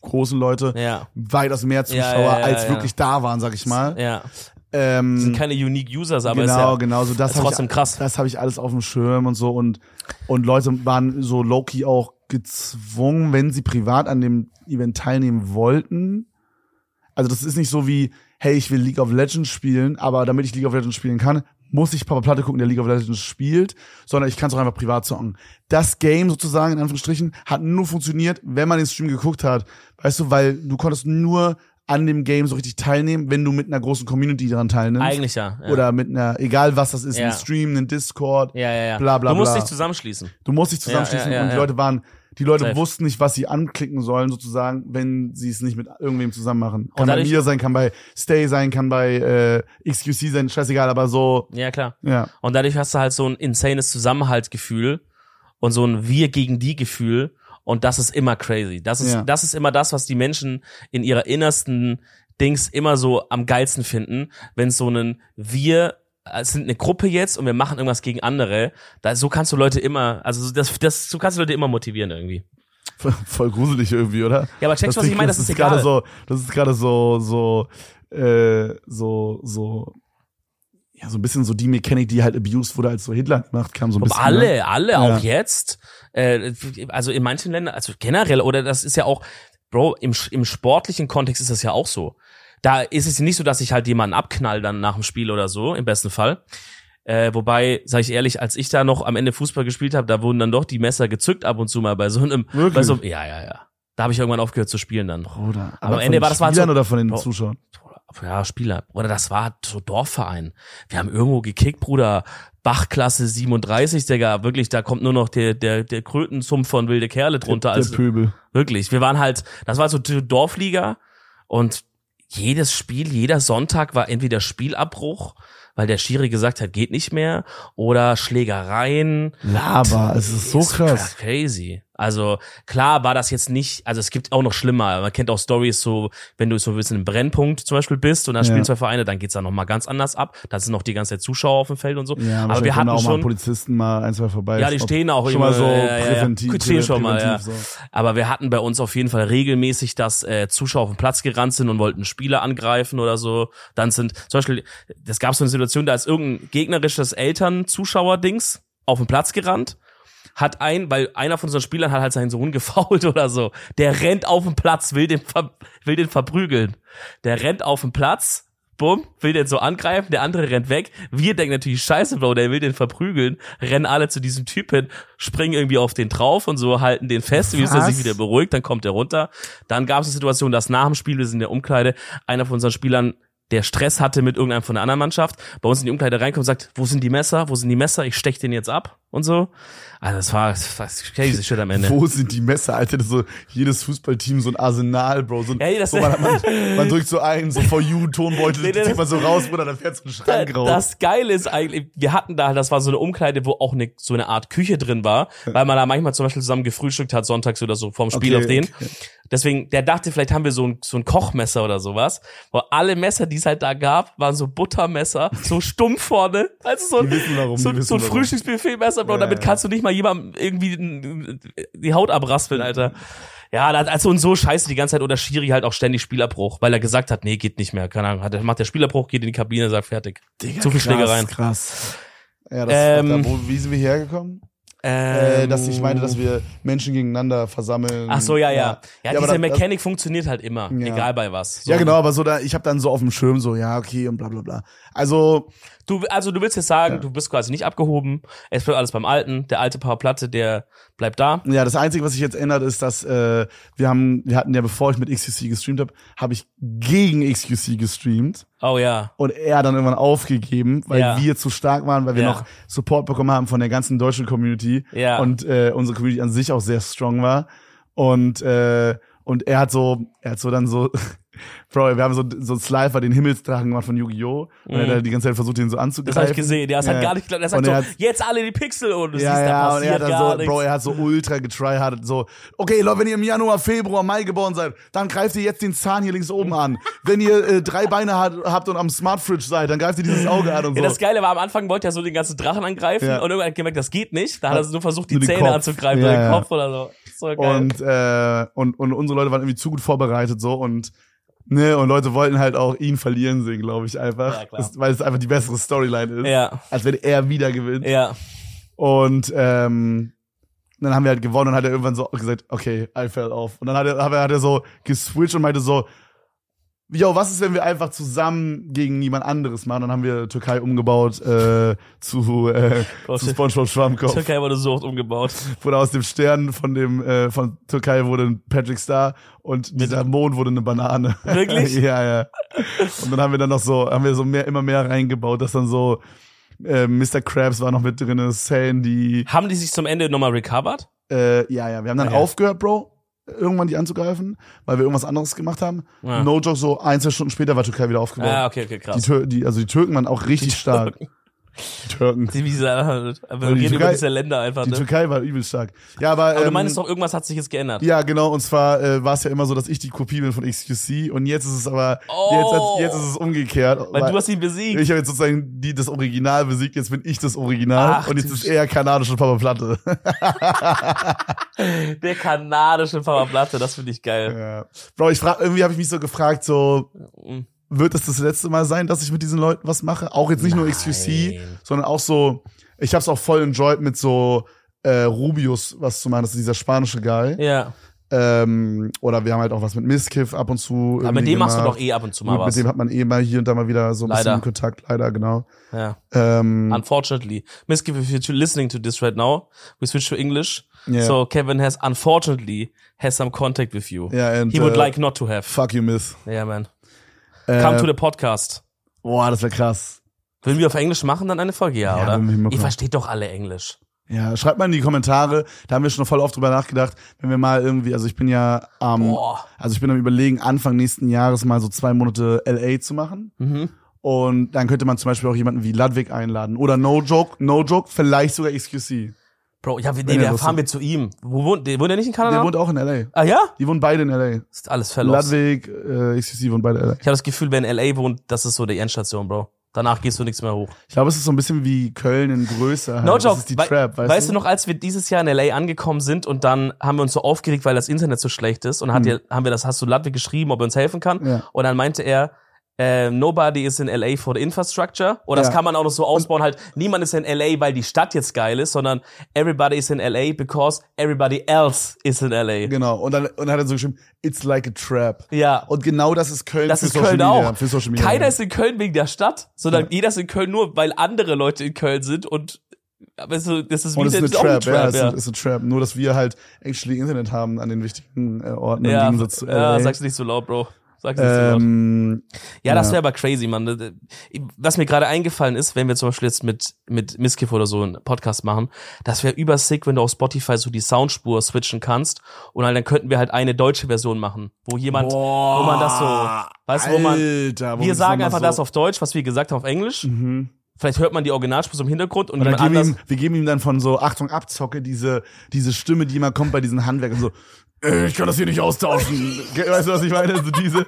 großen Leute, Ja. weitaus mehr Zuschauer, Ja, ja, als wirklich da waren, sag ich mal. Ja. Ähm, Sind keine unique Users, aber genau, ist ja, genau, so das ist trotzdem ich, krass. Das habe ich alles auf dem Schirm und so und und Leute waren so low-key auch gezwungen, wenn sie privat an dem Event teilnehmen wollten. Also das ist nicht so wie, hey, ich will League of Legends spielen, aber damit ich League of Legends spielen kann, muss ich Papa Platte gucken, der League of Legends spielt, sondern ich kann es auch einfach privat zocken. Das Game sozusagen, in Anführungsstrichen, hat nur funktioniert, wenn man den Stream geguckt hat. Weißt du, weil du konntest nur an dem Game so richtig teilnehmen, wenn du mit einer großen Community daran teilnimmst. Eigentlich ja. ja. Oder mit einer, egal was das ist, Ja. ein Stream, ein Discord. ja, ja, ja. bla, bla, du musst bla. dich zusammenschließen. Du musst dich zusammenschließen Ja, und die. Leute waren, die Leute Safe. wussten nicht, was sie anklicken sollen, sozusagen, wenn sie es nicht mit irgendwem zusammen machen. Kann bei mir sein, kann bei Stay sein, kann bei äh, XQC sein, scheißegal, aber so, Ja, klar. ja. Und dadurch hast du halt so ein insanes Zusammenhaltsgefühl und so ein Wir gegen die Gefühl. Und das ist immer crazy. Das ist, Ja. das ist immer das, was die Menschen in ihrer innersten Dings immer so am geilsten finden, wenn so einen wir äh, sind eine Gruppe jetzt und wir machen irgendwas gegen andere. Da, so kannst du Leute immer, also das, das, so kannst du Leute immer motivieren irgendwie. Voll gruselig irgendwie, oder? Ja, aber checkst du, was ich meine? Das ist gerade so, das ist gerade so, so, äh, so, so, ja, so ein bisschen so die Mechanik, die halt abused wurde, als so Hitler macht, kam so ein Aber bisschen. alle, Ne? alle, Ja. auch jetzt. Äh, also in manchen Ländern, also generell, oder das ist ja auch, Bro, im, im sportlichen Kontext ist das ja auch so. Da ist es nicht so, dass ich halt jemanden abknall dann nach dem Spiel oder so, im besten Fall. Äh, wobei, sage ich ehrlich, als ich da noch am Ende Fußball gespielt habe, da wurden dann doch die Messer gezückt ab und zu mal bei so einem, Wirklich? bei so, ja, ja, ja. Da habe ich irgendwann aufgehört zu spielen dann. Bruder. Aber am Ende war das war Spielern so- oder von den. Zuschauern? ja, Spieler. Oder das war so Dorfverein. Wir haben irgendwo gekickt, Bruder. Bachklasse 37, Digga. Wirklich, da kommt nur noch der, der, der Krötenzumpf von wilde Kerle drunter. der Also, Pöbel. wirklich. Wir waren halt, das war so Dorfliga und jedes Spiel, jeder Sonntag war entweder Spielabbruch, weil der Schiri gesagt hat, geht nicht mehr, oder Schlägereien. Lava, es ist so krass. Crazy. Also klar war das jetzt nicht, also es gibt auch noch schlimmer. Man kennt auch Stories so, wenn du so ein bisschen im Brennpunkt zum Beispiel bist und da Ja. spielen zwei Vereine, dann geht's da noch mal ganz anders ab. Da sind noch die ganze Zeit Zuschauer auf dem Feld und so. Ja, aber wir hatten auch mal schon, Polizisten mal ein, zwei vorbei. ja, die stehen auch schon immer mal so ja, ja, ja. präventiv. Stehen schon mal, ja. präventiv so. Aber wir hatten bei uns auf jeden Fall regelmäßig, dass äh, Zuschauer auf den Platz gerannt sind und wollten Spieler angreifen oder so. Dann sind zum Beispiel, das gab so eine Situation, da ist irgendein gegnerisches Eltern-Zuschauer-Dings auf den Platz gerannt, hat ein, weil einer von unseren Spielern hat halt seinen Sohn gefault oder so. Der rennt auf den Platz, will den, ver, will den verprügeln. Der rennt auf den Platz, bumm, will den so angreifen, der andere rennt weg. Wir denken natürlich, scheiße, Bro, der will den verprügeln, rennen alle zu diesem Typen, springen irgendwie auf den drauf und so halten den fest, wie er Was? sich wieder beruhigt, dann kommt er runter. Dann gab es eine Situation, dass nach dem Spiel, wir sind in der Umkleide, einer von unseren Spielern der Stress hatte mit irgendeinem von der anderen Mannschaft, bei uns in die Umkleide reinkommt und sagt, wo sind die Messer, wo sind die Messer, ich stech den jetzt ab und so. Also das war, das war crazy shit am Ende. Wo sind die Messer, Alter? Das so jedes Fußballteam so ein Arsenal, Bro. So ein, das- so man, man, man drückt so ein, so for you Tonbeutel, nee, zieht man so raus, Bruder, dann fährt so ein Schrank raus. Das Geile ist eigentlich, wir hatten da, das war so eine Umkleide, wo auch eine, so eine Art Küche drin war, weil man da manchmal zum Beispiel zusammen gefrühstückt hat, sonntags oder so, vorm Spiel Okay, auf den. okay. Deswegen, der dachte, vielleicht haben wir so ein, so ein Kochmesser oder sowas. Wo alle Messer, die es halt da gab, waren so Buttermesser, so stumpf vorne. Also so, wissen warum, so, so ein. Frühstücksbuffet-Messer, Bro. Ja, damit ja. kannst du nicht mal jemandem irgendwie die Haut abraspeln, Alter. Ja, also und so scheiße die ganze Zeit oder Schiri halt auch ständig Spielabbruch, weil er gesagt hat, nee, geht nicht mehr. Keine Ahnung, hat, er- macht der Spielabbruch, geht in die Kabine, sagt fertig. Digga, zu viel krass, Schlägereien. Krass. Ja, das, Ähm, da, wo, wie sind wir äh, dass ich meine, dass wir Menschen gegeneinander versammeln. Ach so, ja, ja. Ja, aber diese da- Mechanik funktioniert halt immer, Ja. egal bei was. So. Ja, genau, aber so da, ich habe dann so auf dem Schirm so, ja, okay und bla bla bla. Also, Du, also du willst jetzt sagen, Ja. du bist quasi nicht abgehoben, es bleibt alles beim Alten, der alte Paar Platte, der bleibt da. ja, das Einzige, was sich jetzt ändert, ist, dass äh, wir haben, wir hatten ja, bevor ich mit XQC gestreamt habe, habe ich gegen XQC gestreamt Oh ja. und er dann irgendwann aufgegeben, weil Ja. wir zu stark waren, weil wir Ja. noch Support bekommen haben von der ganzen deutschen Community Ja. und äh, unsere Community an sich auch sehr strong war und äh, und er hat so, er hat so dann so, Bro, wir haben so so einen Slifer, den Himmelsdrachen gemacht von Yu-Gi-Oh! Und er hat halt die ganze Zeit versucht, ihn so Das anzugreifen. habe ich gesehen. Ja, das hat Ja. gar nicht geklappt. Er sagt so, er hat- jetzt alle die Pixel und du ja, siehst, da ja, und er hat dann so. Bro, er hat so ultra getryhardet, so, okay, Leute, wenn ihr im Januar, Februar, Mai geboren seid, dann greift ihr jetzt den Zahn hier links oben an. Wenn ihr äh, drei Beine hat, habt und am Smart Fridge seid, dann greift ihr dieses Auge an und so. ja, das Geile war, am Anfang wollte er so den ganzen Drachen angreifen Ja. und irgendwann hat er gemerkt, das geht nicht. Da hat er nur versucht, die Nur den Zähne Kopf. anzugreifen Ja, oder den. Kopf oder so. So geil. und, äh, und, und unsere Leute waren irgendwie zu gut vorbereitet, so, und, ne, und Leute wollten halt auch ihn verlieren sehen, glaube ich, einfach. Ja, klar. Weil es einfach die bessere Storyline ist. ja, Als wenn er wieder gewinnt. ja. Und ähm, dann haben wir halt gewonnen und hat er irgendwann so gesagt, okay, I fell off. Und dann hat er, hat er, hat er so geswitcht und meinte so, yo, was ist, wenn wir einfach zusammen gegen niemand anderes machen? Dann haben wir Türkei umgebaut äh, zu, äh, zu SpongeBob Schwammkopf. Türkei wurde so oft umgebaut. Wurde aus dem Stern von dem äh, von Türkei wurde ein Patrick Star und dieser Mond wurde eine Banane. Wirklich? ja, ja. Und dann haben wir dann noch so, haben wir so mehr, immer mehr reingebaut, dass dann so äh, Mr. Krabs war noch mit drin, Sandy, Haben die sich zum Ende nochmal recovered? Äh, ja, ja. Wir haben dann Okay. aufgehört, Bro, irgendwann die anzugreifen, weil wir irgendwas anderes gemacht haben. Ja. No joke, so ein, zwei Stunden später war Türkei wieder aufgebaut. Ah, okay, okay, die, krass. Tür die, also die Türken waren auch richtig stark. Türken. Die, wie sie aber wir reden über Türkei- diese Länder einfach, Die ne? Türkei war übel stark. Ja, aber, Aber du ähm, meinst doch, irgendwas hat sich jetzt geändert. Ja, genau. Und zwar äh, war es ja immer so, dass ich die Kopie bin von XQC und jetzt ist es aber Oh. jetzt, jetzt ist es umgekehrt. Weil du hast ihn besiegt. ich habe jetzt sozusagen die das Original besiegt, jetzt bin ich das Original Ach, und jetzt du ist er kanadische Papa Platte. Der kanadische Papa Platte, das finde ich geil. ja. Bro, ich frag, irgendwie habe ich mich so gefragt, so Mhm. Wird es das letzte Mal sein, dass ich mit diesen Leuten was mache? Auch jetzt nicht nur XQC, Nein. sondern auch so, ich habe es auch voll enjoyed mit so äh, Rubius was zu machen, das ist dieser spanische Guy. Ja. Ähm, oder wir haben halt auch was mit Misskiff ab und zu. Aber mit dem machst du gemacht. doch eh ab und zu mal Gut, was. Mit dem hat man eh mal hier und da mal wieder so ein Leider. bisschen Kontakt, leider, genau. ja. Ähm, Unfortunately. Miskif, if you're listening to this right now, we switch to English. Yeah. So Kevin has unfortunately has some contact with you. Ja, and, He would äh, like not to have. fuck you, Miss. Yeah, man. Äh, Come to the podcast. boah, das wäre krass. Würden wir auf Englisch machen dann eine Folge? Ja, Ja, oder? Ihr versteht doch alle Englisch. Ja, schreibt mal in die Kommentare. Da haben wir schon voll oft drüber nachgedacht, wenn wir mal irgendwie, also ich bin ja am, Boah. also ich bin am überlegen, Anfang nächsten Jahres mal so zwei Monate LA zu machen. Mhm. Und dann könnte man zum Beispiel auch jemanden wie Ludwig einladen. Oder No Joke, No Joke, vielleicht sogar XQC. Bro, ja, wir, nee, wir fahren wir zu ihm. Wo wohnt, der, wohnt er nicht in Kanada? Der wohnt auch in LA. ah ja? Die wohnen beide in LA. Ist alles Fellows. Ludwig, äh, XQC wohnen beide in LA. Ich habe das Gefühl, wenn LA wohnt, das ist so die Endstation, Bro. Danach gehst du nichts mehr hoch. Ich glaube, es ist so ein bisschen wie Köln in größer. Halt. No Das joke. ist die Wei- Trap, weißt, weißt du noch, als wir dieses Jahr in LA angekommen sind und dann haben wir uns so aufgeregt, weil das Internet so schlecht ist und hat dir, haben wir das, hast du Ludwig geschrieben, ob er uns helfen kann? Hm. Ja. Und dann meinte er, äh, nobody is in LA for the infrastructure. Und das Ja. kann man auch noch so ausbauen, halt, niemand ist in LA, weil die Stadt jetzt geil ist, sondern everybody is in LA because everybody else is in LA. Genau. Und dann, und dann hat er so geschrieben, it's like a trap. Ja. Und genau das ist Köln Das für ist Social Köln Media. auch. Für Social Media. Keiner ist in Köln wegen der Stadt, sondern Ja. jeder ist in Köln nur, weil andere Leute in Köln sind und aber so, das ist wie und es ist eine auch Trap, ja, es ja. ist, ist eine Trap. Nur, dass wir halt actually Internet haben an den wichtigen äh, Orten Ja, im Gegensatz zu ja, LA. sag's nicht so laut, Bro. Laut. ähm, Ja, das ja. wäre aber crazy, Mann. Was mir gerade eingefallen ist, wenn wir zum Beispiel jetzt mit, mit Miskiff oder so einen Podcast machen, das wäre übersick, wenn du auf Spotify so die Soundspur switchen kannst und dann könnten wir halt eine deutsche Version machen, wo jemand, wo man das so, weißt du, wo man, Alter, wo wir sagen einfach so, das auf Deutsch, was wir gesagt haben auf Englisch. Mhm. Vielleicht hört man die Originalspur so im Hintergrund und, Und dann geben anders. ihm, wir geben ihm dann von so, Achtung, Abzocke, diese, diese Stimme, die immer kommt bei diesen Handwerkern, so, ich kann das hier nicht austauschen. weißt du, was ich meine? So diese,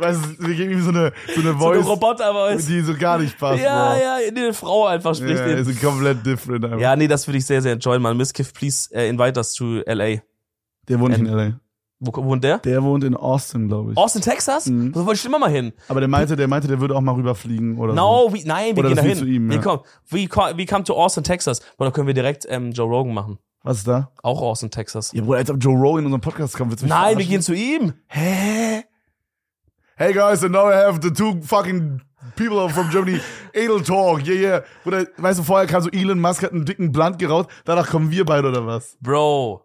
weißt du, wir geben ihm so eine, so eine so eine Voice, die so gar nicht passt. Ja, Bro. ja, eine Frau einfach spricht Ja, ist komplett different. Einfach. Ja, nee, das würde ich sehr, sehr enjoyen, man. Miskiff, please uh, invite us to LA. Der wohnt nicht in LA. Wo wohnt der? Der wohnt in Austin, glaube ich. Austin, Texas? Mhm. Da wollte ich immer mal hin. Aber der meinte, der meinte, der würde auch mal rüberfliegen oder so. No, we, nein, wir Oder gehen da hin. zu ihm, wir, ja. kommen, we come to Austin, Texas. Und dann können wir direkt ähm, Joe Rogan machen. Was ist da? Auch Austin, Texas. Ja, Bruder, als ob Joe Rogan in unseren Podcast kommt, willst du mich Nein, wir verarschen? gehen zu ihm. Hä? Hey guys, and now I have the two fucking people from Germany. Edel Talk, yeah, yeah. Bruder, weißt du, vorher kam so Elon Musk, hat einen dicken Blunt geraucht, danach kommen wir beide oder was? Bro,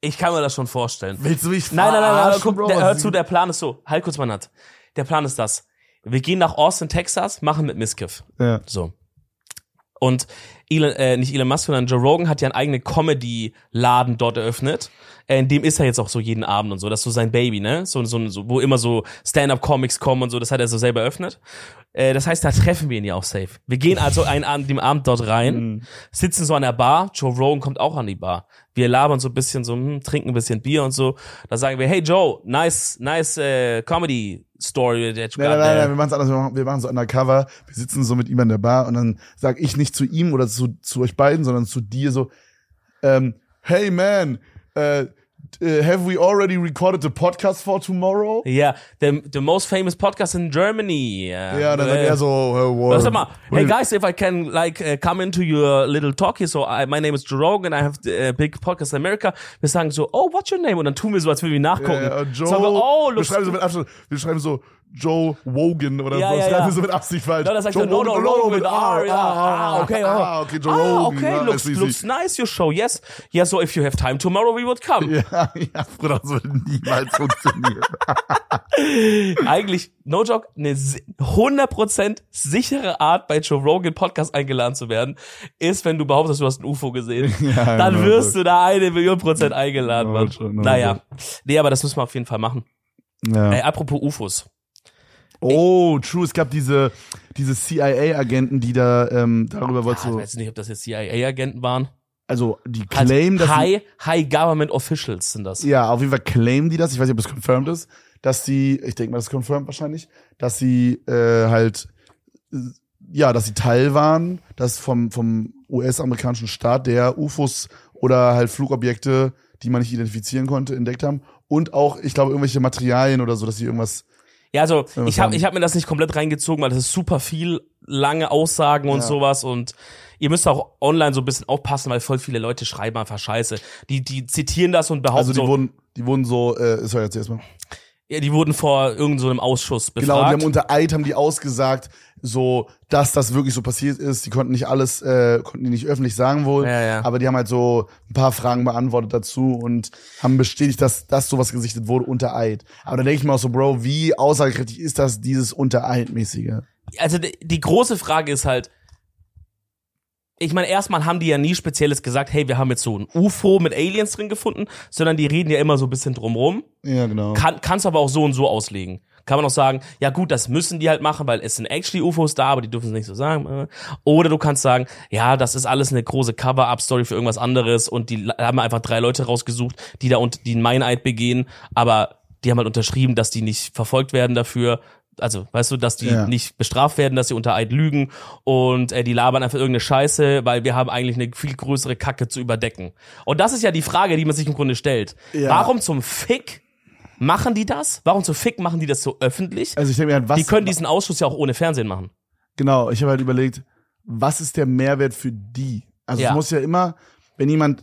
ich kann mir das schon vorstellen. Willst du mich Nein, nein, nein, nein, verarschen, guck, Bro? der, hör zu, der Plan ist so. Halt kurz mal Nat. Der Plan ist das. Wir gehen nach Austin, Texas, machen mit Miskiff. Ja. So. Und Elon, äh, nicht Elon Musk, sondern Joe Rogan hat ja einen eigenen Comedy-Laden dort eröffnet. Äh, in dem ist er jetzt auch so jeden Abend und so. Das ist so sein Baby, ne? So, so, so wo immer so Stand-up-Comics kommen und so. Das hat er so selber eröffnet. Äh, das heißt, da treffen wir ihn ja auch safe. Wir gehen also einen Abend, dem Abend dort rein, sitzen so an der Bar. Joe Rogan kommt auch an die Bar. Wir labern so ein bisschen so, hm, trinken ein bisschen Bier und so. Da sagen wir, hey Joe, nice, nice äh, Comedy Story that you Nein, nein, nein, nein, wir machen es anders. Wir machen, wir machen so undercover. Wir sitzen so mit ihm an der Bar und dann sag ich nicht zu ihm oder zu, zu euch beiden, sondern zu dir so, ähm, hey man, äh, äh, have we already recorded the podcast for tomorrow? Ja, the, the most famous podcast in Germany. Ja, dann sagt äh, er so, äh, wow. Sag mal, hey guys, if I can like uh, come into your little talk here, so I, my name is Joe Rogan, I have a big podcast in America. Wir sagen so, oh, what's your name? Und dann tun wir so, als würden wir nachgucken. Ja, ja, Joe, Sagen wir, oh, wir schreiben so mit Abstand, wir schreiben so Joe Wogan oder Ja, so, ja, das ja. wir so mit Absicht falsch. Ja, dann sagt Joe er, no, no, Wogan, Rogan with R, ja, ah, okay, oh. ah, okay, Joe ah, Rogan, okay, ja, looks, looks nice, your show, yes. Yeah, so if you have time tomorrow, we would come. Ja, ja, Bruder, das würde niemals funktionieren. Eigentlich, no joke, eine si- 100% sichere Art, bei Joe Rogan Podcast eingeladen zu werden, ist, wenn du behauptest, du hast ein UFO gesehen. Ja, dann no wirst joke. du da eine Million Prozent eingeladen, No Mann. joke, no naja. Nee, aber das müssen wir auf jeden Fall machen. Ja. Ey, apropos UFOs. Oh, true. Es gab diese, diese CIA-Agenten, die da ähm, darüber wollten. Ah, ich so, weiß nicht, ob das jetzt CIA-Agenten waren. also die Halt claim, dass High, High Government Officials sind das. ja, auf jeden Fall claim die das. Ich weiß nicht, ob es confirmed ist, dass sie, ich denke mal, das ist confirmed wahrscheinlich, dass sie äh, halt, äh, ja, dass sie Teil waren, dass vom vom US-amerikanischen Staat der UFOs oder halt Flugobjekte, die man nicht identifizieren konnte, entdeckt haben und auch, ich glaube, irgendwelche Materialien oder so, dass sie irgendwas Ja, also ich habe ich hab mir das nicht komplett reingezogen, weil das ist super viel, lange Aussagen und Ja. sowas und ihr müsst auch online so ein bisschen aufpassen, weil voll viele Leute schreiben einfach Scheiße. Die, die zitieren das und behaupten Also die so, wurden, die wurden so, äh, sorry, jetzt erstmal. Ja, die wurden vor irgendeinem so einem Ausschuss befragt. Genau, die haben unter Eid haben die ausgesagt, so, dass das wirklich so passiert ist. Die konnten nicht alles, äh, konnten die nicht öffentlich sagen wohl, Ja, ja. aber die haben halt so ein paar Fragen beantwortet dazu und haben bestätigt, dass das sowas gesichtet wurde unter Eid. Aber da denke ich mir auch so, Bro, wie aussagekräftig ist das dieses unter Eid-mäßige? also die, die große Frage ist halt, ich meine, erstmal haben die ja nie Spezielles gesagt, hey, wir haben jetzt so ein UFO mit Aliens drin gefunden, sondern die reden ja immer so ein bisschen drumrum. Ja, genau. Kann, kannst aber auch so und so auslegen. Kann man auch sagen, ja gut, das müssen die halt machen, weil es sind actually UFOs da, aber die dürfen es nicht so sagen. Oder du kannst sagen, ja, das ist alles eine große Cover-Up-Story für irgendwas anderes und die haben einfach drei Leute rausgesucht, die da und die einen Meineid begehen, aber die haben halt unterschrieben, dass die nicht verfolgt werden dafür. Also, weißt du, dass die Ja. nicht bestraft werden, dass sie unter Eid lügen und äh, die labern einfach irgendeine Scheiße, weil wir haben eigentlich eine viel größere Kacke zu überdecken. Und das ist ja die Frage, die man sich im Grunde stellt. Ja. Warum zum Fick machen die das? Warum zum Fick machen die das so öffentlich? Also ich denke mir halt, was, die können diesen Ausschuss ja auch ohne Fernsehen machen. genau, ich habe halt überlegt, was ist der Mehrwert für die? Also Ja. es muss ja immer, wenn jemand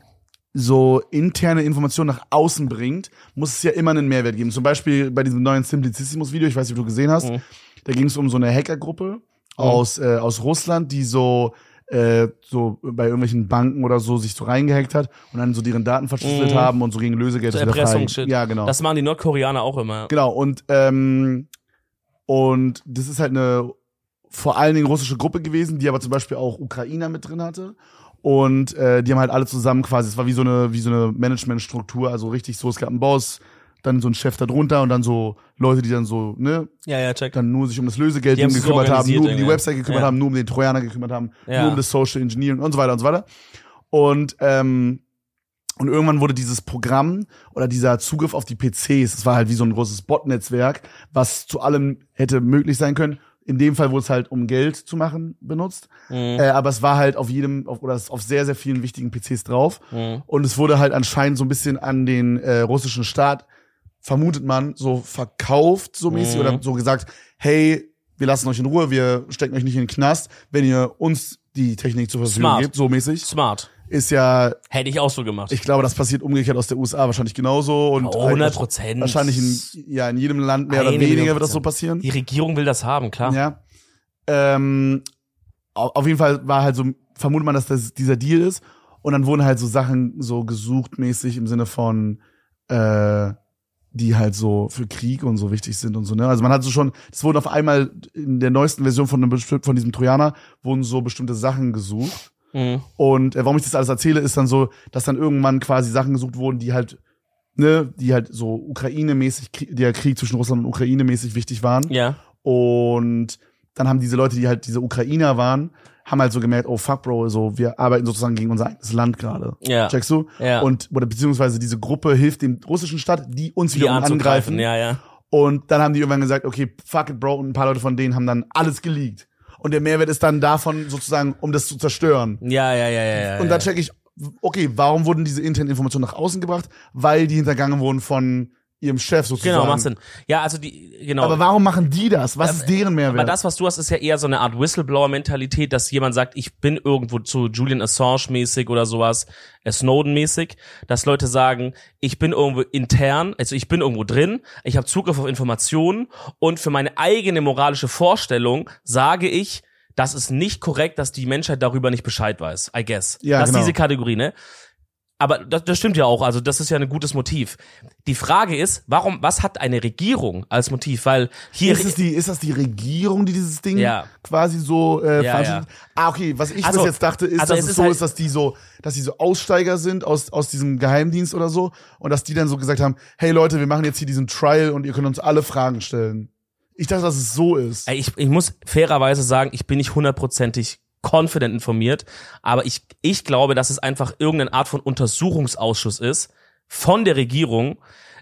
so interne Informationen nach außen bringt, muss es ja immer einen Mehrwert geben. Zum Beispiel bei diesem neuen Simplicissimus-Video, ich weiß nicht, ob du gesehen hast, Mhm. da ging es um so eine Hackergruppe aus, äh, aus Russland, die so äh, so bei irgendwelchen Banken oder so sich so reingehackt hat und dann so deren Daten verschlüsselt Mhm. haben und so gegen Lösegeld So Erpressungsshit. Ja, genau. Das machen die Nordkoreaner auch immer. Genau, und, ähm, und das ist halt eine vor allen Dingen russische Gruppe gewesen, die aber zum Beispiel auch Ukrainer mit drin hatte. Und äh, die haben halt alle zusammen quasi, es war wie so eine, wie so eine Managementstruktur, also richtig so, es gab einen Boss, dann so ein Chef da drunter und dann so Leute, die dann so, ne, Ja, ja, check. dann nur sich um das Lösegeld Die sich so gekümmert haben, nur um die. Website gekümmert Ja. haben, nur um den Trojaner gekümmert haben, Ja. nur um das Social Engineering und so weiter und so weiter. Und ähm, und irgendwann wurde dieses Programm oder dieser Zugriff auf die PCs, das war halt wie so ein großes Bot-Netzwerk, was zu allem hätte möglich sein können. In dem Fall wurde es halt, um Geld zu machen, benutzt. Mhm. Äh, aber es war halt auf jedem, auf, oder es ist auf sehr, sehr vielen wichtigen PCs drauf. Mhm. Und es wurde halt anscheinend so ein bisschen an den äh, russischen Staat, vermutet man, so verkauft, so mäßig, Mhm. oder so gesagt, hey, wir lassen euch in Ruhe, wir stecken euch nicht in den Knast, wenn ihr uns die Technik zur Verfügung Smart. gebt, so mäßig. Smart. Ist ja Hätte ich auch so gemacht. ich glaube, das passiert umgekehrt aus der USA wahrscheinlich genauso und Oh, 100 Prozent. wahrscheinlich in, ja, in jedem Land mehr oder weniger wird das so passieren. Die Regierung will das haben, klar. Ja. Ähm, au- auf jeden Fall war halt so, vermutet man, dass das dieser Deal ist. Und dann wurden halt so Sachen so gesucht mäßig im Sinne von, äh, die halt so für Krieg und so wichtig sind und so, ne? Also man hat so schon, es wurden auf einmal in der neuesten Version von, einem, von diesem Trojaner wurden so bestimmte Sachen gesucht. Mhm. Und äh, warum ich das alles erzähle, ist dann so, dass dann irgendwann quasi Sachen gesucht wurden, die halt, ne, die halt so Ukraine-mäßig, der Krieg zwischen Russland und Ukraine mäßig wichtig waren. Ja. Und dann haben diese Leute, die halt diese Ukrainer waren, haben halt so gemerkt, oh fuck, Bro, so, wir arbeiten sozusagen gegen unser eigenes Land gerade. Ja. Checkst du? Ja. Und, oder beziehungsweise diese Gruppe hilft dem russischen Staat, die uns Die wieder anzugreifen. angreifen. Ja, ja. Und dann haben die irgendwann gesagt, okay, fuck it, Bro, und ein paar Leute von denen haben dann alles geleakt. Und der Mehrwert ist dann davon sozusagen, um das zu zerstören. Ja, ja, ja, ja. ja Und dann check ich, okay, warum wurden diese internen Informationen nach außen gebracht? Weil die hintergangen wurden von ihrem Chef sozusagen. Genau, macht Sinn. Ja, also die, genau. Aber warum machen die das? Was ist deren Mehrwert? Aber das, was du hast, ist ja eher so eine Art Whistleblower-Mentalität, dass jemand sagt, ich bin irgendwo zu Julian Assange-mäßig oder sowas, äh, Snowden-mäßig, dass Leute sagen, ich bin irgendwo intern, also ich bin irgendwo drin, ich habe Zugriff auf Informationen und für meine eigene moralische Vorstellung sage ich, das ist nicht korrekt, dass die Menschheit darüber nicht Bescheid weiß, I guess. Ja, das ist genau. diese Kategorie, ne? Aber das, das stimmt ja auch, also das ist ja ein gutes Motiv. Die Frage ist, warum, was hat eine Regierung als Motiv? Weil hier ist, es die, ist das die Regierung, die dieses Ding Ja. quasi so äh, Ja, veranstaltet? Ah, okay. Was ich Also- bis jetzt dachte, ist, also dass es es so halt- ist, dass die so, dass die so Aussteiger sind aus, aus diesem Geheimdienst oder so und dass die dann so gesagt haben, hey Leute, wir machen jetzt hier diesen Trial und ihr könnt uns alle Fragen stellen. Ich dachte, dass es so ist. Ich, ich muss fairerweise sagen, ich bin nicht hundertprozentig confident informiert, aber ich, ich glaube, dass es einfach irgendeine Art von Untersuchungsausschuss ist von der Regierung,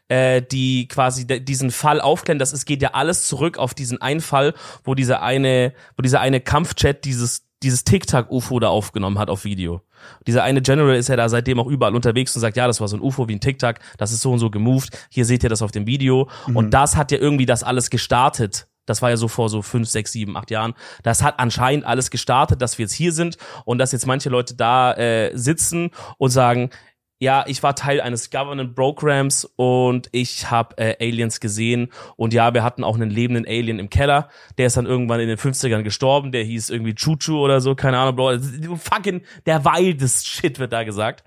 äh, die quasi diesen Fall aufklären. Das es geht ja alles zurück auf diesen einen Fall, wo dieser eine, wo dieser eine Kampfchat dieses dieses TikTok-UFO da aufgenommen hat auf Video. Dieser eine General ist ja da seitdem auch überall unterwegs und sagt, ja, das war so ein UFO wie ein TikTok, das ist so und so gemoved, hier seht ihr das auf dem Video. Und das hat ja irgendwie das alles gestartet. Das war ja so vor so fünf, sechs, sieben, acht Jahren. Das hat anscheinend alles gestartet, dass wir jetzt hier sind und dass jetzt manche Leute da äh, sitzen und sagen, ja, ich war Teil eines Government Programs und ich habe äh, Aliens gesehen und ja, wir hatten auch einen lebenden Alien im Keller. Der ist dann irgendwann in den 50ern gestorben, der hieß irgendwie Chuchu oder so, keine Ahnung, Bro. Fucking der wildest Shit wird da gesagt.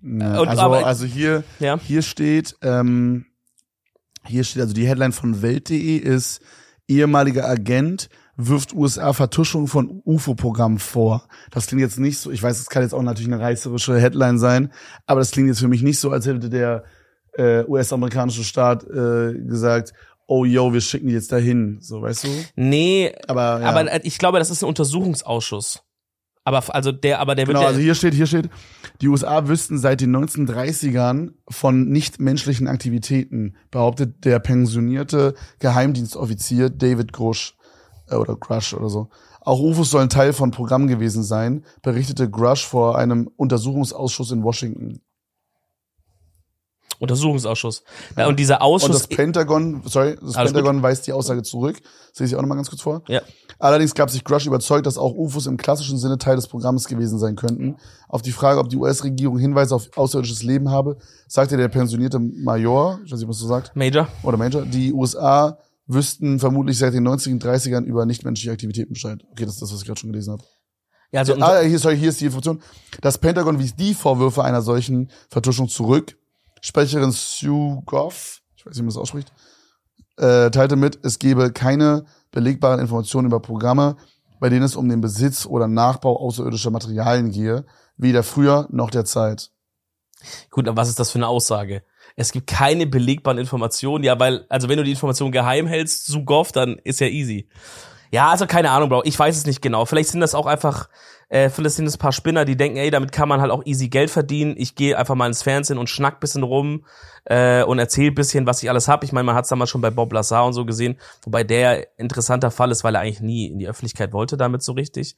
Ja, Und also, aber- also hier, Ja. hier steht, ähm, hier steht, also die Headline von Welt.de ist, ehemaliger Agent wirft USA Vertuschung von UFO-Programm vor. Das klingt jetzt nicht so, ich weiß, es kann jetzt auch natürlich eine reißerische Headline sein, aber das klingt jetzt für mich nicht so, als hätte der äh, US-amerikanische Staat äh, gesagt, oh yo, wir schicken die jetzt dahin, so, weißt du? Nee, Aber, ja. aber äh, ich glaube, das ist ein Untersuchungsausschuss. Aber also der, aber der wird Genau, ja, also hier steht, hier steht, die USA wüssten seit den 1930ern von nichtmenschlichen Aktivitäten, behauptet der pensionierte Geheimdienstoffizier David Grush äh, oder Grush oder so. Auch UFOs sollen Teil von Programm gewesen sein, berichtete Grush vor einem Untersuchungsausschuss in Washington. Untersuchungsausschuss. Ja, und dieser Und Ausschuss. das Pentagon, sorry, das Alles Pentagon weist die Aussage zurück. Das lese ich auch nochmal ganz kurz vor. ja. Allerdings gab sich Grush überzeugt, dass auch UFOs im klassischen Sinne Teil des Programms gewesen sein könnten. Auf die Frage, ob die US-Regierung Hinweise auf außerirdisches Leben habe, sagte der pensionierte Major, ich weiß nicht, was du sagst, Major. oder Major, die USA wüssten vermutlich seit den 90er, 30ern über nichtmenschliche Aktivitäten Bescheid. Okay, das ist das, was ich gerade schon gelesen habe. Ja, also Ah, hier, sorry, hier ist die Information. Das Pentagon wies die Vorwürfe einer solchen Vertuschung zurück. Sprecherin Sue Goff, ich weiß nicht, wie man das ausspricht, äh, teilte mit, es gebe keine belegbaren Informationen über Programme, bei denen es um den Besitz oder Nachbau außerirdischer Materialien gehe, weder früher noch der Zeit. Gut, aber was ist das für eine Aussage? Es gibt keine belegbaren Informationen, ja, weil, also wenn du die Information geheim hältst, Sugoff, dann ist ja easy. Ja, also keine Ahnung, Bro, ich weiß es nicht genau. Vielleicht sind das auch einfach, äh, vielleicht sind es ein paar Spinner, die denken, ey, damit kann man halt auch easy Geld verdienen. Ich gehe einfach mal ins Fernsehen und schnack bisschen rum äh, und erzähl bisschen, was ich alles hab. Ich meine, man hat es damals schon bei Bob Lazar und so gesehen, wobei der interessanter Fall ist, weil er eigentlich nie in die Öffentlichkeit wollte damit so richtig.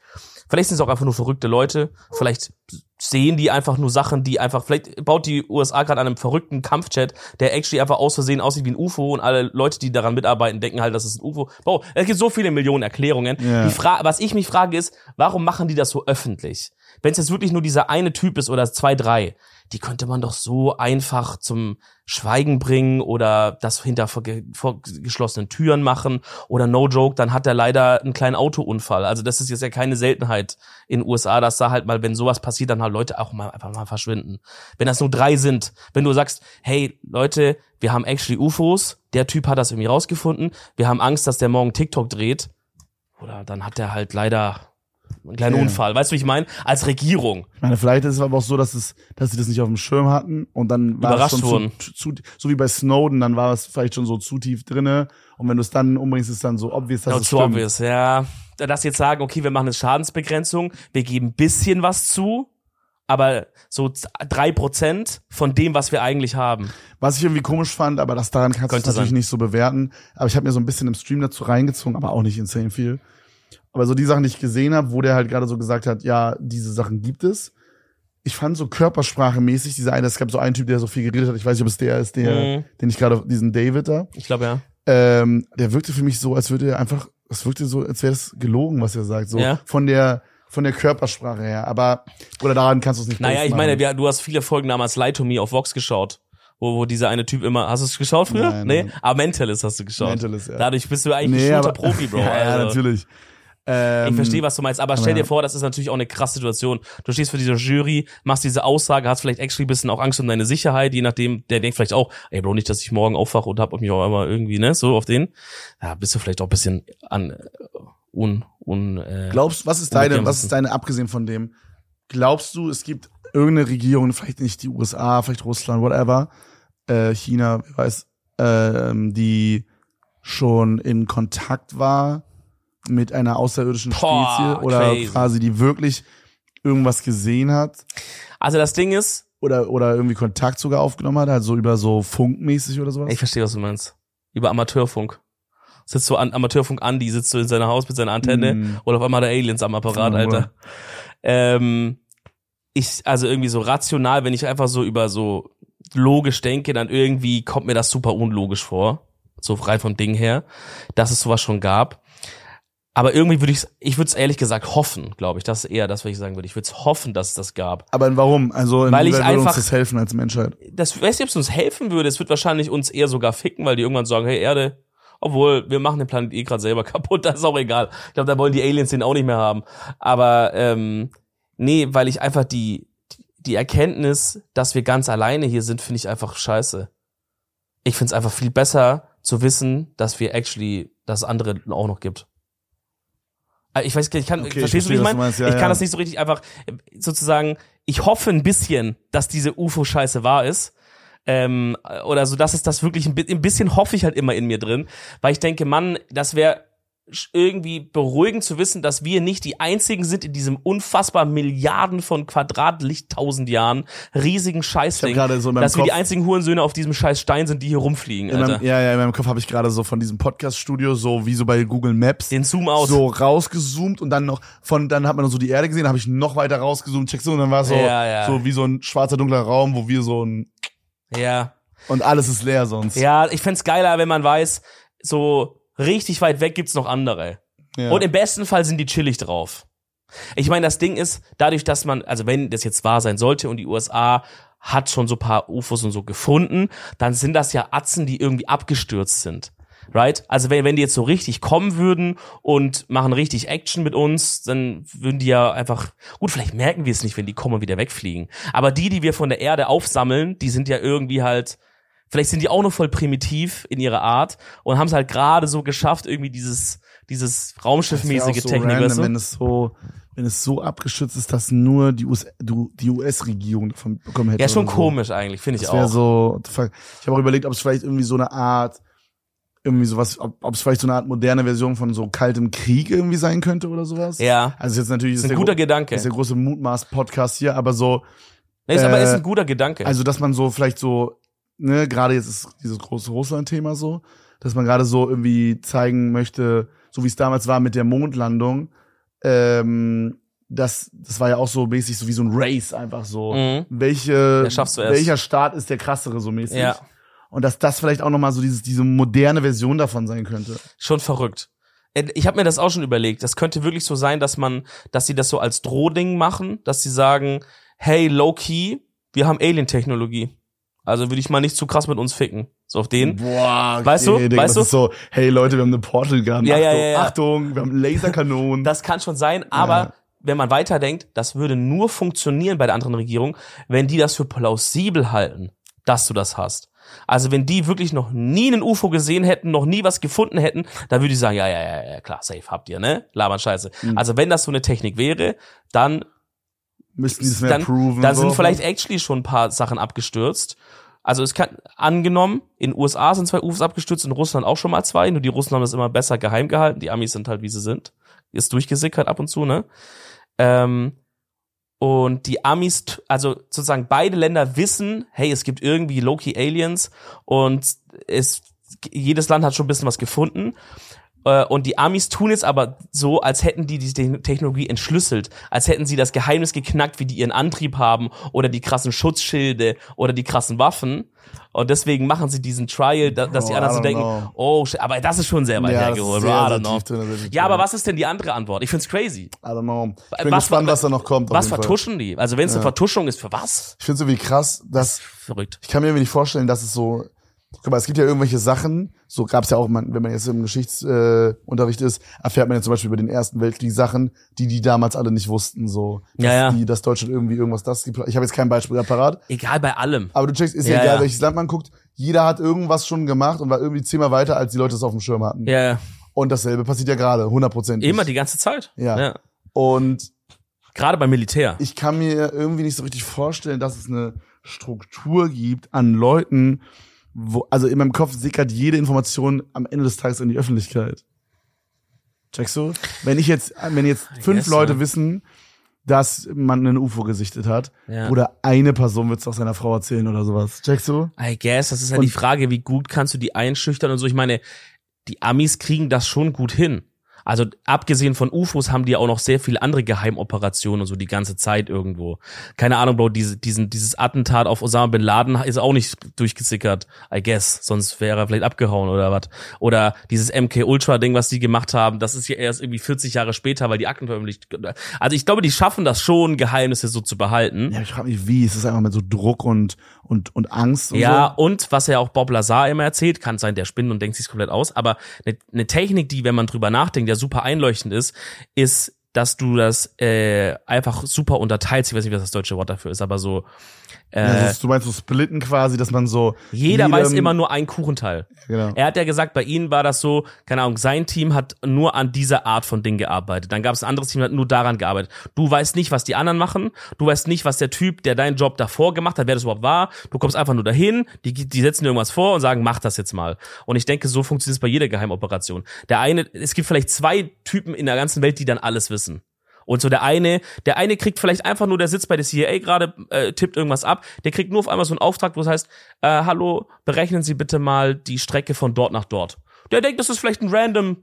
Vielleicht sind es auch einfach nur verrückte Leute. Vielleicht sehen die einfach nur Sachen, die einfach, vielleicht baut die USA gerade an einem verrückten Kampfchat, der actually einfach aus Versehen aussieht wie ein UFO und alle Leute, die daran mitarbeiten, denken halt, das ist ein UFO. Bro, es gibt so viele Millionen Erklärungen. Ja. Die was ich mich frage ist, warum machen die das so öffentlich? Wenn es jetzt wirklich nur dieser eine Typ ist oder zwei, drei, die könnte man doch so einfach zum Schweigen bringen oder das hinter vor, vor geschlossenen Türen machen oder no joke, dann hat er leider einen kleinen Autounfall. Also das ist jetzt ja keine Seltenheit in USA, dass da halt mal, wenn sowas passiert, dann halt Leute auch mal einfach mal verschwinden. Wenn das nur drei sind, wenn du sagst, hey Leute, wir haben actually UFOs, der Typ hat das irgendwie rausgefunden, wir haben Angst, dass der morgen TikTok dreht, oder dann hat der halt leider einen kleinen Ja. Unfall. Weißt du, wie ich meine? Als Regierung. Ich meine, vielleicht ist es aber auch so, dass es, dass sie das nicht auf dem Schirm hatten und dann war Überrascht es schon wurden. zu, zu, so wie bei Snowden, dann war es vielleicht schon so zu tief drinne und wenn du es dann umbringst, ist es dann so obvious, dass Not es so stimmt. obvious, ja. Dass sie jetzt sagen, okay, wir machen eine Schadensbegrenzung, wir geben ein bisschen was zu, aber so drei Prozent von dem, was wir eigentlich haben. Was ich irgendwie komisch fand, aber das daran kannst du natürlich sein. nicht so bewerten. Aber ich habe mir so ein bisschen im Stream dazu reingezogen, aber auch nicht insane viel. Aber so die Sachen, die ich gesehen habe, wo der halt gerade so gesagt hat, ja, diese Sachen gibt es. Ich fand so körpersprachemäßig, dieser eine, es gab so einen Typ, der so viel geredet hat, ich weiß nicht, ob es der ist, der, Mhm. den ich gerade, diesen David da, Ich glaube ja. ähm, der wirkte für mich so, als würde er einfach, es wirkte so, als wäre es gelogen, was er sagt, so Ja. von der, von der Körpersprache her. Aber, oder daran kannst du es nicht Naja, ich meine, wir, du hast viele Folgen damals Lie to Me auf Vox geschaut. Wo, wo dieser eine Typ immer, hast du es geschaut früher? Nein, nee? nein. Aber Mentalist hast du geschaut. Mentalist, ja. Dadurch bist du eigentlich nee, ein aber, Shooter-Profi, Bro. ja, ja, also. natürlich. Ähm, Ich verstehe, was du meinst, aber stell dir vor, das ist natürlich auch eine krasse Situation. Du stehst vor dieser Jury, machst diese Aussage, hast vielleicht actually ein bisschen auch Angst um deine Sicherheit, je nachdem, der denkt vielleicht auch, ey Bro, nicht, dass ich morgen aufwache und hab mich auch einmal irgendwie, ne, so auf den. Ja, bist du vielleicht auch ein bisschen an, äh, un, un, äh, Glaubst, was ist deine, was ist deine, abgesehen von dem, glaubst du, es gibt irgendeine Regierung, vielleicht nicht die USA, vielleicht Russland, whatever, äh, China, wer weiß, ähm, die schon in Kontakt war mit einer außerirdischen Boah, Spezie oder crazy. quasi die wirklich irgendwas gesehen hat Also das Ding ist, oder oder irgendwie Kontakt sogar aufgenommen hat, also über so funkmäßig oder sowas. ich verstehe, was du meinst. Über Amateurfunk. Sitzt so an Amateurfunk Andi, sitzt so in seinem Haus mit seiner Antenne Mm. und auf einmal hat er Aliens am Apparat, Ja, Alter. Ähm, ich, also irgendwie so rational, wenn ich einfach so über so logisch denke, dann irgendwie kommt mir das super unlogisch vor. So rein vom Ding her, dass es sowas schon gab. Aber irgendwie würde ich ich würde es ehrlich gesagt hoffen, glaube ich. Das ist eher das, was ich sagen würde. Ich würde es hoffen, dass es das gab. Aber warum? Also Weil ich würde uns einfach- das helfen als Menschheit? das weiß nicht, ob es uns helfen würde. Es wird wahrscheinlich uns eher sogar ficken, weil die irgendwann sagen, hey Erde, obwohl wir machen den Planet eh gerade selber kaputt, das ist auch egal. Ich glaube, da wollen die Aliens den auch nicht mehr haben. Aber ähm, nee, weil ich einfach die die Erkenntnis, dass wir ganz alleine hier sind, finde ich einfach scheiße. Ich finde es einfach viel besser zu wissen, dass wir actually das andere auch noch gibt. Äh, Ich weiß, ich kann, Okay, ich verstehst du, wie verstehe, ich meine? meinst. Ja, ich kann ja. das nicht so richtig einfach sozusagen. Ich hoffe ein bisschen, dass diese UFO-Scheiße wahr ist. Ähm, oder so, dass es das wirklich ein, ein bisschen hoffe ich halt immer in mir drin, weil ich denke, Mann, das wäre irgendwie beruhigend zu wissen, dass wir nicht die einzigen sind in diesem unfassbar Milliarden von Quadratlicht tausend Jahren riesigen Scheißding, gerade so in dass wir die Kopf- einzigen Hurensöhne auf diesem scheiß Stein sind, die hier rumfliegen, Alter. meinem, ja, ja, in meinem Kopf habe ich gerade so von diesem Podcast-Studio, so wie so bei Google Maps, Den Zoom out. so rausgezoomt und dann noch von, dann hat man so die Erde gesehen, habe ich noch weiter rausgezoomt, checkst du, und dann war es so, Ja, ja. so wie so ein schwarzer, dunkler Raum, wo wir so ein, Ja. und alles ist leer sonst. Ja, ich fänd's geiler, wenn man weiß, so richtig weit weg gibt's noch andere. Ja. Und im besten Fall sind die chillig drauf. Ich meine, das Ding ist, dadurch, dass man, also wenn das jetzt wahr sein sollte und die USA hat schon so paar UFOs und so gefunden, dann sind das ja Atzen, die irgendwie abgestürzt sind. Right? Also wenn, wenn die jetzt so richtig kommen würden und machen richtig Action mit uns, dann würden die ja einfach, gut, vielleicht merken wir es nicht, wenn die kommen und wieder wegfliegen. Aber die, die wir von der Erde aufsammeln, die sind ja irgendwie halt, vielleicht sind die auch noch voll primitiv in ihrer Art und haben es halt gerade so geschafft, irgendwie dieses, dieses Raumschiffmäßige so Technik, random, weißt du? wenn es so, wenn es so abgeschützt ist, dass nur die US, die US-Regierung davon bekommen hätte. Ja, schon so. komisch eigentlich, finde ich Das auch. so, ich habe auch überlegt, ob es vielleicht irgendwie so eine Art, irgendwie sowas, ob, es vielleicht so eine Art moderne Version von so kaltem Krieg irgendwie sein könnte oder sowas. Ja, Also ist jetzt natürlich ist ein der guter Gedanke. ist der große Mutmaß-Podcast hier, aber so, Nee, ist aber äh, ist ein guter Gedanke. also dass man so vielleicht so, ne, gerade jetzt ist dieses große Russland-Thema so, dass man gerade so irgendwie zeigen möchte, so wie es damals war mit der Mondlandung, ähm, das, das war ja auch so mäßig so wie so ein Race einfach so. Mhm. Welche, zuerst? welcher Staat ist der krassere so mäßig? Ja. Und dass das vielleicht auch nochmal so dieses, diese moderne Version davon sein könnte. Schon verrückt. Ich habe mir das auch schon überlegt. Das könnte wirklich so sein, dass man, dass sie das so als Drohding machen, dass sie sagen, hey, low key, wir haben Alien-Technologie. Also würde ich mal nicht zu krass mit uns ficken. So auf den. Boah, Weißt du? Digga, Weißt das ist so, hey Leute, wir haben eine Portal Gun. Ja, Achtung, ja, ja, ja. Achtung, wir haben Laserkanonen. Das kann schon sein, aber Ja. wenn man weiterdenkt, das würde nur funktionieren bei der anderen Regierung, wenn die das für plausibel halten, dass du das hast. Also wenn die wirklich noch nie einen UFO gesehen hätten, noch nie was gefunden hätten, dann würde ich sagen, ja, ja, ja, ja, klar, safe habt ihr, ne? Labern Scheiße. Mhm. Also wenn das so eine Technik wäre, dann Müssten die das mehr dann, proven. dann so. sind vielleicht actually schon ein paar Sachen abgestürzt. Also es kann angenommen, in USA sind zwei UFOs abgestürzt, in Russland auch schon mal zwei, nur die Russen haben das immer besser geheim gehalten, die Amis sind halt wie sie sind. Ist durchgesickert ab und zu, ne? Ähm, und die Amis, also sozusagen beide Länder wissen, hey, es gibt irgendwie Loki Aliens und es jedes Land hat schon ein bisschen was gefunden. Äh, Und die Amis tun es aber so, als hätten die die Te- Technologie entschlüsselt, als hätten sie das Geheimnis geknackt, wie die ihren Antrieb haben oder die krassen Schutzschilde oder die krassen Waffen. Und deswegen machen sie diesen Trial, da, dass die Bro, anderen so denken, know. oh, shit, aber das ist schon sehr weit ja, das hergeholt. sehr, sehr tief drin, sehr Ja, aber was ist denn die andere Antwort? Ich find's crazy. I don't know. Ich bin Was- gespannt, was da noch kommt. Was jeden Fall. vertuschen die? Also wenn es eine Vertuschung ist, für was? Ich finde es irgendwie krass, dass Verrückt. ich kann mir irgendwie nicht vorstellen, dass es so. Guck mal, es gibt ja irgendwelche Sachen, so gab es ja auch, wenn man jetzt im Geschichtsunterricht äh, ist, erfährt man ja zum Beispiel über den Ersten Weltkrieg Sachen, die die damals alle nicht wussten, so. Dass, Ja, ja. Die, dass Deutschland irgendwie irgendwas das gibt. Ich habe jetzt kein Beispiel parat, Egal bei allem. aber du checkst, ist ja, Ja, egal, ja. welches Land man guckt. Jeder hat irgendwas schon gemacht und war irgendwie zehnmal weiter, als die Leute es auf dem Schirm hatten. Ja, ja. Und dasselbe passiert ja gerade, 100%. Immer die ganze Zeit. Ja. ja. Und Gerade beim Militär. ich kann mir irgendwie nicht so richtig vorstellen, dass es eine Struktur gibt an Leuten, wo, also in meinem Kopf sickert jede Information am Ende des Tages in die Öffentlichkeit. Checkst du? Wenn ich jetzt, wenn jetzt fünf guess, Leute wissen, dass man einen UFO gesichtet hat, Ja. oder eine Person wird es auch seiner Frau erzählen oder sowas. Checkst du? I guess, das ist halt Und- die Frage, wie gut kannst du die einschüchtern und so. Ich meine, die Amis kriegen das schon gut hin. Also abgesehen von UFOs haben die auch noch sehr viele andere Geheimoperationen und so die ganze Zeit irgendwo. Keine Ahnung, Bro, diese, diesen, dieses Attentat auf Osama Bin Laden ist auch nicht durchgesickert, I guess. Sonst wäre er vielleicht abgehauen oder was. Oder dieses MK Ultra Ding, was die gemacht haben, das ist ja erst irgendwie 40 Jahre später, weil die Akten veröffentlicht. Also ich glaube, die schaffen das schon, Geheimnisse so zu behalten. Ja, ich frage mich, wie. Es ist einfach mit so Druck und, und, und Angst und Ja, so. und was ja auch Bob Lazar immer erzählt, kann sein, der spinnt und denkt sich komplett aus, aber eine, eine Technik, die, wenn man drüber nachdenkt, ja super einleuchtend ist, ist, dass du das äh, einfach super unterteilst. Ich weiß nicht, was das deutsche Wort dafür ist, aber so äh, Ja, du meinst so splitten quasi, dass man so. jeder weiß immer nur ein Kuchenteil. Genau. Er hat ja gesagt, bei ihnen war das so, keine Ahnung, sein Team hat nur an dieser Art von Ding gearbeitet. Dann gab es ein anderes Team, das hat nur daran gearbeitet. Du weißt nicht, was die anderen machen. Du weißt nicht, was der Typ, der deinen Job davor gemacht hat, wer das überhaupt war. Du kommst einfach nur dahin, die, die setzen dir irgendwas vor und sagen, mach das jetzt mal. Und ich denke, so funktioniert es bei jeder Geheimoperation. Der eine, es gibt vielleicht zwei Typen in der ganzen Welt, die dann alles wissen. Und so der eine, der eine kriegt vielleicht einfach nur, der sitzt bei der CIA gerade, äh, tippt irgendwas ab, der kriegt nur auf einmal so einen Auftrag, wo es heißt, äh, hallo, berechnen Sie bitte mal die Strecke von dort nach dort. Der denkt, das ist vielleicht ein random,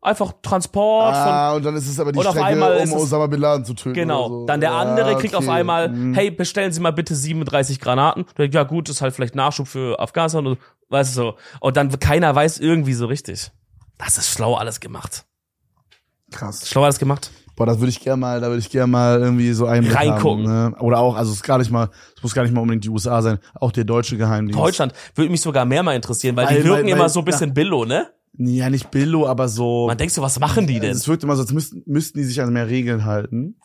einfach Transport von Ah, und dann ist es aber die auf Strecke, um Osama Bin Laden zu töten. Genau. so. Dann der andere kriegt auf okay. einmal, Mhm. hey, bestellen Sie mal bitte 37 Granaten. Der denkt, ja gut, ist halt vielleicht Nachschub für Afghanistan und weißt du so. Und dann keiner weiß irgendwie so richtig. Das ist schlau alles gemacht. Krass. Schlau alles gemacht. Boah, das würde ich gerne mal, da würde ich gerne mal irgendwie so Einblick Reingucken. Haben, ne? Oder auch, also es ist gar nicht mal, es muss gar nicht mal unbedingt die USA sein, auch der deutsche Geheimdienst. Deutschland würde mich sogar mehr mal interessieren, weil, die Weil- wirken weil- immer weil- so ein bisschen Billo, ne? Ja, nicht Billo, aber so. Man denkt so, was machen die denn? Es wirkt immer so, als müssten, müssten die sich an mehr Regeln halten.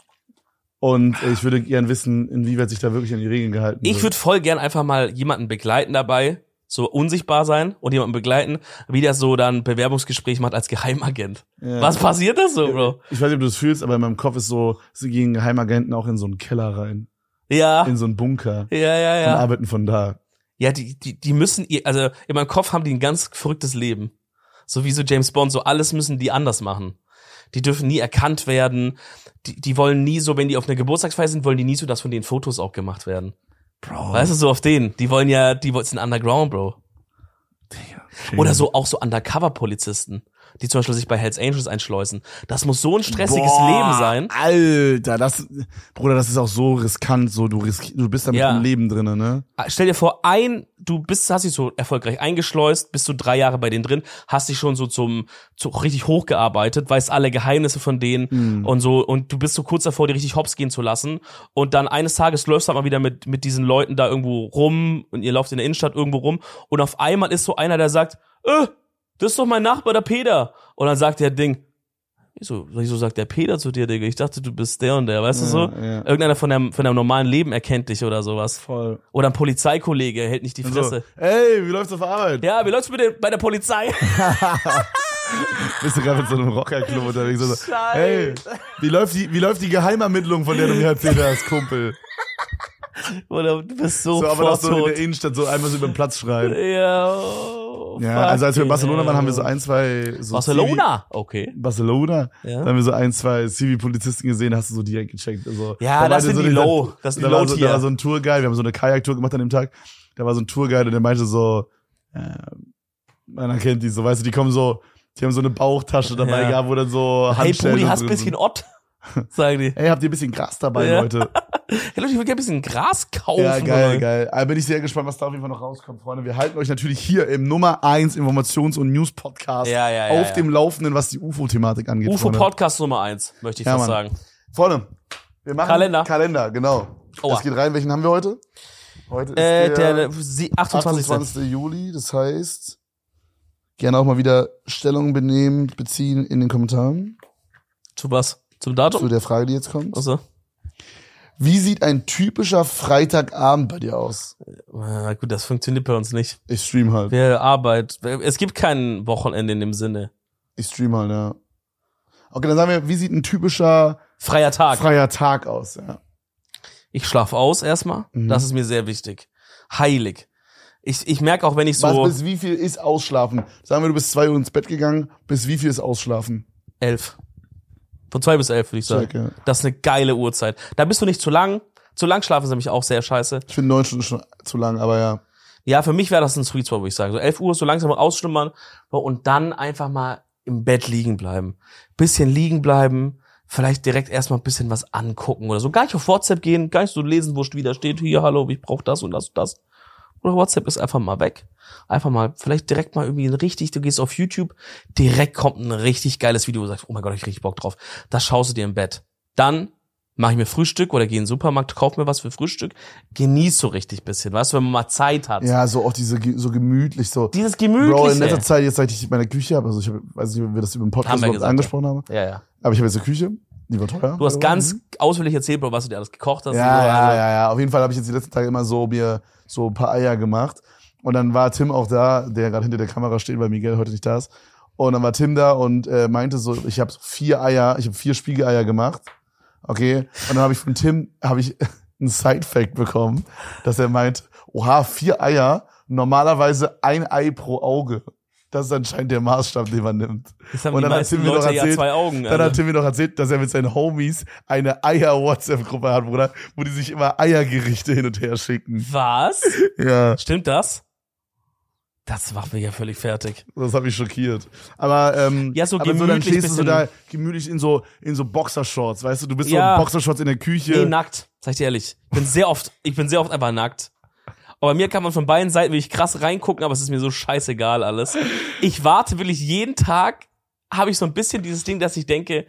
Und ich würde gern wissen, inwieweit sich da wirklich an die Regeln gehalten Ich wird. würde voll gern einfach mal jemanden begleiten dabei, so unsichtbar sein und jemanden begleiten, wie der so dann Bewerbungsgespräch macht als Geheimagent. Ja. Was passiert da so, Bro? Ich weiß nicht, ob du das fühlst, aber in meinem Kopf ist so, sie gehen Geheimagenten auch in so einen Keller rein. Ja. In so einen Bunker. Ja, ja, Und ja. arbeiten von da. Ja, die, die, die müssen, also in meinem Kopf haben die ein ganz verrücktes Leben. So wie so James Bond, so alles müssen die anders machen. Die dürfen nie erkannt werden. Die, die wollen nie so, wenn die auf einer Geburtstagsfeier sind, wollen die nie so, dass von denen Fotos auch gemacht werden. Bro. Weißt du, so auf denen. Die wollen ja, die wollen- sind underground, Bro. Oder so auch so Undercover-Polizisten, die zum Beispiel sich bei Hells Angels einschleusen. Das muss so ein stressiges Boah, Leben sein. Alter, das, Bruder, das ist auch so riskant, so, du risk, du bist da mit Ja. dem Leben drinne, ne? Stell dir vor, ein, du bist, hast dich so erfolgreich eingeschleust, bist du drei Jahre bei denen drin, hast dich schon so zum, so richtig hochgearbeitet, weißt alle Geheimnisse von denen Mhm. und so, und du bist so kurz davor, die richtig hops gehen zu lassen. Und dann eines Tages läufst du halt mal wieder mit, mit diesen Leuten da irgendwo rum und ihr lauft in der Innenstadt irgendwo rum und auf einmal ist so einer, der sagt, äh, das ist doch mein Nachbar, der Peter. Und dann sagt der Ding, wieso, wieso sagt der Peter zu dir, Digga? Ich dachte, du bist der und der, weißt du so? ja. Irgendeiner von deinem, von deinem normalen Leben erkennt dich oder sowas. Voll. Oder ein Polizeikollege hält nicht die Fresse. So, ey, wie läuft's auf Arbeit? Ja, wie läuft's mit der, bei der Polizei? Bist du gerade mit so einem Rockerclub unterwegs? So, Scheiße. hey, wie läuft die, wie läuft die Geheimermittlung, von der du mir erzählt hast, Kumpel? Oder du bist so, So, aber noch so in der Innenstadt so einmal so über den Platz schreien. Ja, oh, Ja, also als wir in Barcelona waren, haben wir so ein, zwei so Barcelona? Okay. Zivi, Barcelona, Ja. da haben wir so ein, zwei Zivi-Polizisten gesehen, hast du so direkt gecheckt. Also, Ja, da das sind so die Low. Das sind die war so, Low-Tier. Da war so ein Tourguide, wir haben so eine Kajaktour gemacht an dem Tag. Da war so ein Tourguide und der meinte so, äh, man kennt die so, weißt du, die kommen so, die haben so eine Bauchtasche dabei Ja. gehabt, wo dann so Hey, Handschellen Brudi, so hast ein bisschen. Ott? Sagen die. Ey, habt ihr ein bisschen Gras dabei, Ja. Leute? Hey Leute, ich will gerne ein bisschen Gras kaufen. Ja, geil, Mann. geil. Aber bin ich sehr gespannt, was da auf jeden Fall noch rauskommt, Freunde. Wir halten euch natürlich hier im Nummer 1 Informations- und News-Podcast Ja, ja, auf dem Laufenden, was die UFO-Thematik angeht. UFO-Podcast Nummer eins, möchte ich Ja, fast Mann. sagen. Freunde, wir machen Kalender. Kalender, genau. Oha. Das geht rein. Welchen haben wir heute? Heute ist Äh, der, der, sie- 28. 28. Juli. Das heißt, gerne auch mal wieder Stellung benehmen, beziehen in den Kommentaren Zu was? Zum zu Datum? der Frage, die jetzt kommt. Achso. Wie sieht ein typischer Freitagabend bei dir aus? Na gut, das funktioniert bei uns nicht. Ich stream halt. Wir Arbeit. Es gibt kein Wochenende in dem Sinne. Ich stream halt, ja. Okay, dann sagen wir, wie sieht ein typischer Freier Tag. freier Tag aus? Ja. Ich schlafe aus erstmal. Mhm. Das ist mir sehr wichtig. Heilig. Ich, ich merke auch, wenn ich Was, so bis wie viel ist Ausschlafen? Sagen wir, du bist zwei Uhr ins Bett gegangen, bis wie viel ist Ausschlafen? elf. Von zwei bis elf, würde ich sagen. Check, ja. Das ist eine geile Uhrzeit. Da bist du nicht zu lang. Zu lang schlafen ist nämlich auch sehr scheiße. Ich finde neun Stunden schon zu lang, aber ja. Ja, für mich wäre das ein Sweet Spot, würde ich sagen. So 11 Uhr so langsam ausschlummern und dann einfach mal im Bett liegen bleiben. Bisschen liegen bleiben, vielleicht direkt erstmal ein bisschen was angucken oder so. Gar nicht auf WhatsApp gehen, gar nicht so lesen, wo wieder steht, hier, hallo, ich brauche das und das und das. Oder WhatsApp ist einfach mal weg. Einfach mal, vielleicht direkt mal irgendwie ein richtig, du gehst auf YouTube, direkt kommt ein richtig geiles Video, wo du sagst, oh mein Gott, ich richtig Bock drauf. Das schaust du dir im Bett. Dann mache ich mir Frühstück oder gehe in den Supermarkt, kauf mir was für Frühstück, genieß so richtig bisschen, weißt du, wenn man mal Zeit hat. Ja, so auch diese, so gemütlich, so. Dieses Bro, in Gemütliche. letzter Zeit, jetzt seit ich meine Küche habe, also ich hab, weiß nicht, ob wir das über den Podcast Haben gesagt, angesprochen haben, ja, ja. aber ich habe jetzt eine Küche, die war teuer. Du hast ganz ausführlich erzählt, Bro, was du dir alles gekocht hast. Mhm. Ja, so, ja, also- ja, ja. Auf jeden Fall habe ich jetzt die letzten Tage immer so mir so ein paar Eier gemacht. Und dann war Tim auch da, der gerade hinter der Kamera steht, weil Miguel heute nicht da ist. Und dann war Tim da und äh, meinte so, ich habe vier Eier, ich habe vier Spiegeleier gemacht. Okay. Und dann habe ich von Tim habe ich einen Side-Fact bekommen, dass er meint, oha, vier Eier, normalerweise ein Ei pro Auge. Das ist anscheinend der Maßstab, den man nimmt. Das haben Und die dann hat meisten Tim mir noch Leute ja erzählt, zwei Augen. Dann hat also. Tim mir noch erzählt, dass er mit seinen Homies eine Eier-WhatsApp-Gruppe hat, Bruder, wo die sich immer Eiergerichte hin und her schicken. Was? Ja, Stimmt das? Das macht mich ja völlig fertig. das hat mich schockiert. Aber ähm, Ja, so aber so dann gemütlich stehst du so da gemütlich in so in so Boxershorts, weißt du, du bist so Ja. in Boxershorts in der Küche. Nee, nackt. Sag ich dir ehrlich. Ich bin sehr oft, ich bin sehr oft einfach nackt. Aber mir kann man von beiden Seiten wirklich krass reingucken, aber es ist mir so scheißegal alles. Ich warte wirklich jeden Tag, habe ich so ein bisschen dieses Ding, dass ich denke,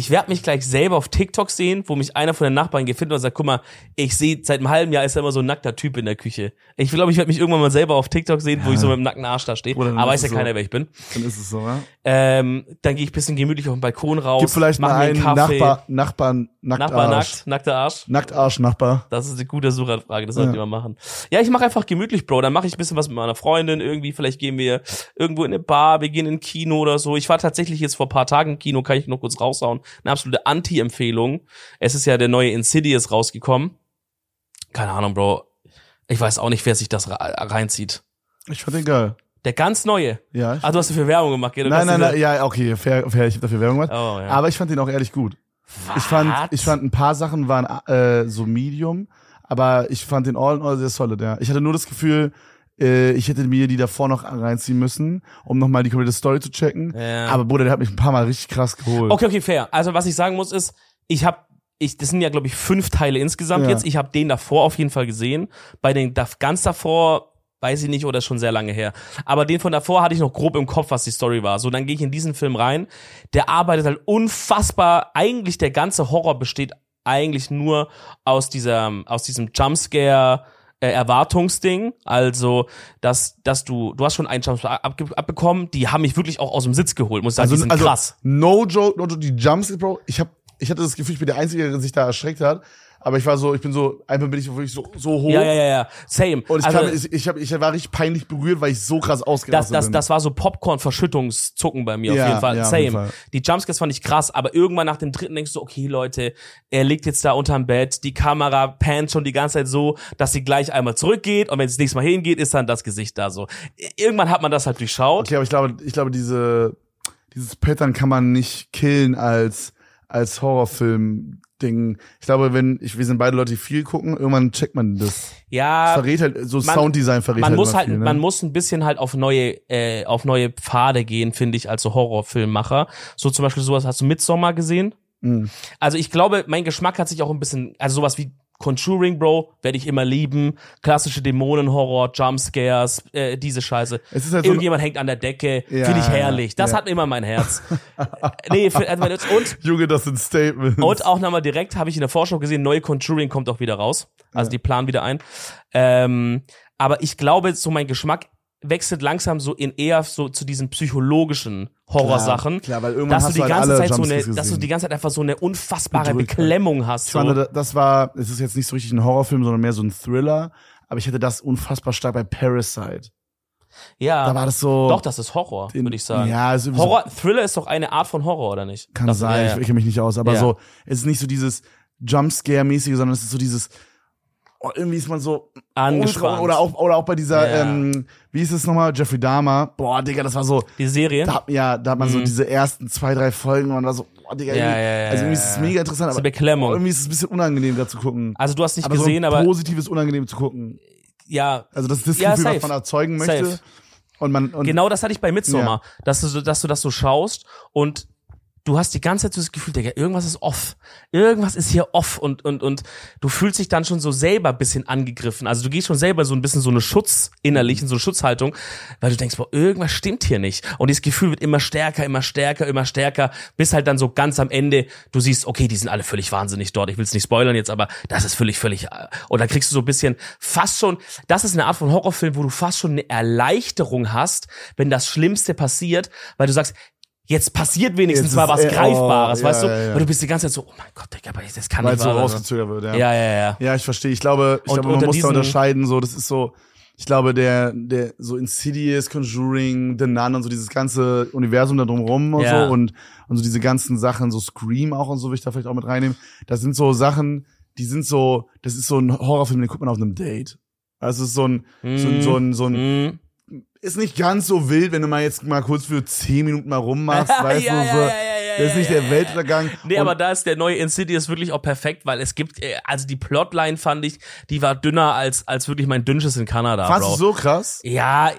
ich werde mich gleich selber auf TikTok sehen, wo mich einer von den Nachbarn hat und sagt, guck mal, ich sehe seit einem halben Jahr ist da immer so ein nackter Typ in der Küche. Ich glaube, ich werde mich irgendwann mal selber auf TikTok sehen, wo ich so mit dem nackten Arsch da stehe. Aber weiß ja so. keiner, wer ich bin. Dann ist es so, ja? Ähm, dann gehe ich bisschen gemütlich auf den Balkon raus. Gib vielleicht mal einen Kaffee. Nachbar, Nachbarn, Nacktarsch. Nachbar nackt, nackter Arsch. Nacktarsch-Nachbar. Das ist eine gute Suchanfrage, das sollten Ja. wir mal machen. Ja, ich mache einfach gemütlich, Bro. Dann mache ich ein bisschen was mit meiner Freundin. Irgendwie, vielleicht gehen wir irgendwo in eine Bar, wir gehen in ein Kino oder so. Ich war tatsächlich jetzt vor ein paar Tagen im Kino, kann ich noch kurz raushauen. Eine absolute Anti-Empfehlung. Es ist ja der neue Insidious rausgekommen. Keine Ahnung, Bro. Ich weiß auch nicht, wer sich das reinzieht. Ich fand den geil. Der ganz neue. Ja. Ah, du hast dafür Werbung gemacht, gell? Du nein, nein, nein, ja, okay, fair, fair, ich hab dafür Werbung gemacht. Oh, ja. Aber ich fand den auch ehrlich gut. Ich fand, ich fand ein paar Sachen waren äh, so medium, aber ich fand den all in all sehr solid, ja. Ich hatte nur das Gefühl, äh, ich hätte mir die davor noch reinziehen müssen, um nochmal die komplette Story zu checken. Ja. Aber Bruder, der hat mich ein paar Mal richtig krass geholt. Okay, okay, fair. Also was ich sagen muss ist, ich habe ich, das sind ja, glaube ich, fünf Teile insgesamt Ja. jetzt. Ich habe den davor auf jeden Fall gesehen. Bei den ganz davor, weiß ich nicht, oder ist schon sehr lange her. Aber den von davor hatte ich noch grob im Kopf, was die Story war. So, dann gehe ich in diesen Film rein. Der arbeitet halt unfassbar. Eigentlich der ganze Horror besteht eigentlich nur aus dieser, aus diesem Jumpscare. Äh, Erwartungsding, also dass dass du du hast schon einen Jumpscare abge abbekommen, die haben mich wirklich auch aus dem Sitz geholt, muss ich sagen, die sind krass. no joke, no joke, die Jumps, Bro. Ich hab, ich hatte das Gefühl, ich bin der Einzige, der sich da erschreckt hat. Aber ich war so, ich bin so, einmal bin ich wirklich so, so hoch. Ja, ja, ja, ja. Same. Und ich, also, kam, ich, ich, hab, ich war richtig peinlich berührt, weil ich so krass das, ausgerastet das, bin. das war so Popcorn-Verschüttungszucken bei mir Ja, auf jeden Fall. ja, auf jeden Same. Fall. Die Jumpscares fand ich krass, aber irgendwann nach dem dritten denkst du, okay, Leute, er liegt jetzt da unterm Bett, die Kamera pannt schon die ganze Zeit so, dass sie gleich einmal zurückgeht und wenn es nächstes Mal hingeht, ist dann das Gesicht da so. Irgendwann hat man das halt durchschaut. Okay, aber ich glaube, ich glaube, diese, dieses Pattern kann man nicht killen als, als Horrorfilm-Ding. Ich glaube, wenn, ich, wir sind beide Leute, die viel gucken, irgendwann checkt man das. Das Ja, verrät halt, so man- Sounddesign verrät man halt muss halt, viel, ne? man muss ein bisschen halt auf neue, äh, auf neue Pfade gehen, finde ich, als so Horrorfilmmacher. So zum Beispiel sowas, hast du Midsommar gesehen? Mhm. Also ich glaube, mein Geschmack hat sich auch ein bisschen, also sowas wie Conjuring, Bro, werde ich immer lieben. Klassische Dämonenhorror, Jumpscares, äh, diese Scheiße. Es ist halt so, Irgendjemand hängt an der Decke, Ja, finde ich herrlich. Das ja. hat immer mein Herz. nee, für, also, und Junge, das sind Statements. und auch nochmal direkt habe ich in der Vorschau gesehen, neue Conjuring kommt auch wieder raus. Also die planen wieder ein. Ähm, aber ich glaube, so mein Geschmack wechselt langsam so in eher so zu diesen psychologischen Horrorsachen. Klar, weil irgendwann Dass du hast die du halt ganze Zeit so eine, dass du die ganze Zeit einfach so eine unfassbare Bedrückt. Beklemmung hast. Ich So. fand, das war, es ist jetzt nicht so richtig ein Horrorfilm, sondern mehr so ein Thriller. Aber ich hatte das unfassbar stark bei Parasite. ja, Da war das so. doch, das ist Horror, würde ich sagen. Ja, also Horror, Thriller ist doch eine Art von Horror, oder nicht? Kann das, sein, ja, ja. ich, ich kenne mich nicht aus, aber Ja. so, es ist nicht so dieses Jumpscare-mäßige, sondern es ist so dieses, irgendwie ist man so Angespannt. Oder auch, oder auch bei dieser, Ja. ähm, wie ist es nochmal, Jeffrey Dahmer. Boah, Digga, das war so, Die Serie. da, ja, da hat man so Mhm. diese ersten zwei, drei Folgen und war so, boah, Digga, Ja, irgendwie, ja, also irgendwie ist es mega interessant, Das ist aber Beklemmung. irgendwie ist es ein bisschen unangenehm, da zu gucken. Also du hast nicht aber gesehen, so ein aber positives unangenehm zu gucken. ja, Also das ist das Gefühl, safe. was man erzeugen möchte. Safe. Und man, und genau das hatte ich bei Midsommar, dass du so, dass du das so schaust und du hast die ganze Zeit so das Gefühl, Digga, irgendwas ist off. Irgendwas ist hier off und, und, und du fühlst dich dann schon so selber bisschen angegriffen. Also du gehst schon selber so ein bisschen so eine Schutz innerlich, in so eine Schutzhaltung, weil du denkst, boah, irgendwas stimmt hier nicht. Und dieses Gefühl wird immer stärker, immer stärker, immer stärker, bis halt dann so ganz am Ende du siehst, okay, die sind alle völlig wahnsinnig dort. Ich will es nicht spoilern jetzt, aber das ist völlig, völlig, äh, und da kriegst du so ein bisschen fast schon, das ist eine Art von Horrorfilm, wo du fast schon eine Erleichterung hast, wenn das Schlimmste passiert, weil du sagst, Jetzt passiert wenigstens Jetzt mal ist- was äh, Greifbares, oh, weißt ja, du? ja, ja. Weil du bist die ganze Zeit so, oh mein Gott, Digga, aber das kann weil nicht so rausgezögert wird, ja. Ja, ja, ja. Ja, ich verstehe. Ich glaube, ich Und glaube, man muss da unterscheiden, so, das ist so, ich glaube, der, der, so Insidious, Conjuring, The Nun und so dieses ganze Universum da drumrum und so und, und so diese ganzen Sachen, so Scream auch und so, will ich da vielleicht auch mit reinnehmen. Das sind so Sachen, die sind so, das ist so ein Horrorfilm, den guckt man auf einem Date. Das ist so ein, so ein, so ein, so ein, Mhm. Ist nicht ganz so wild, wenn du mal jetzt mal kurz für zehn Minuten mal rummachst, weißt Ja, du, so, ja, ja, das ist nicht ja, der ja. Weltuntergang. Nee, Und- aber da ist der neue Insidious wirklich auch perfekt, weil es gibt, äh, also die Plotline fand ich, die war dünner als, als wirklich mein Dünnsches in Kanada, Fandst Bro. du so krass? Ja,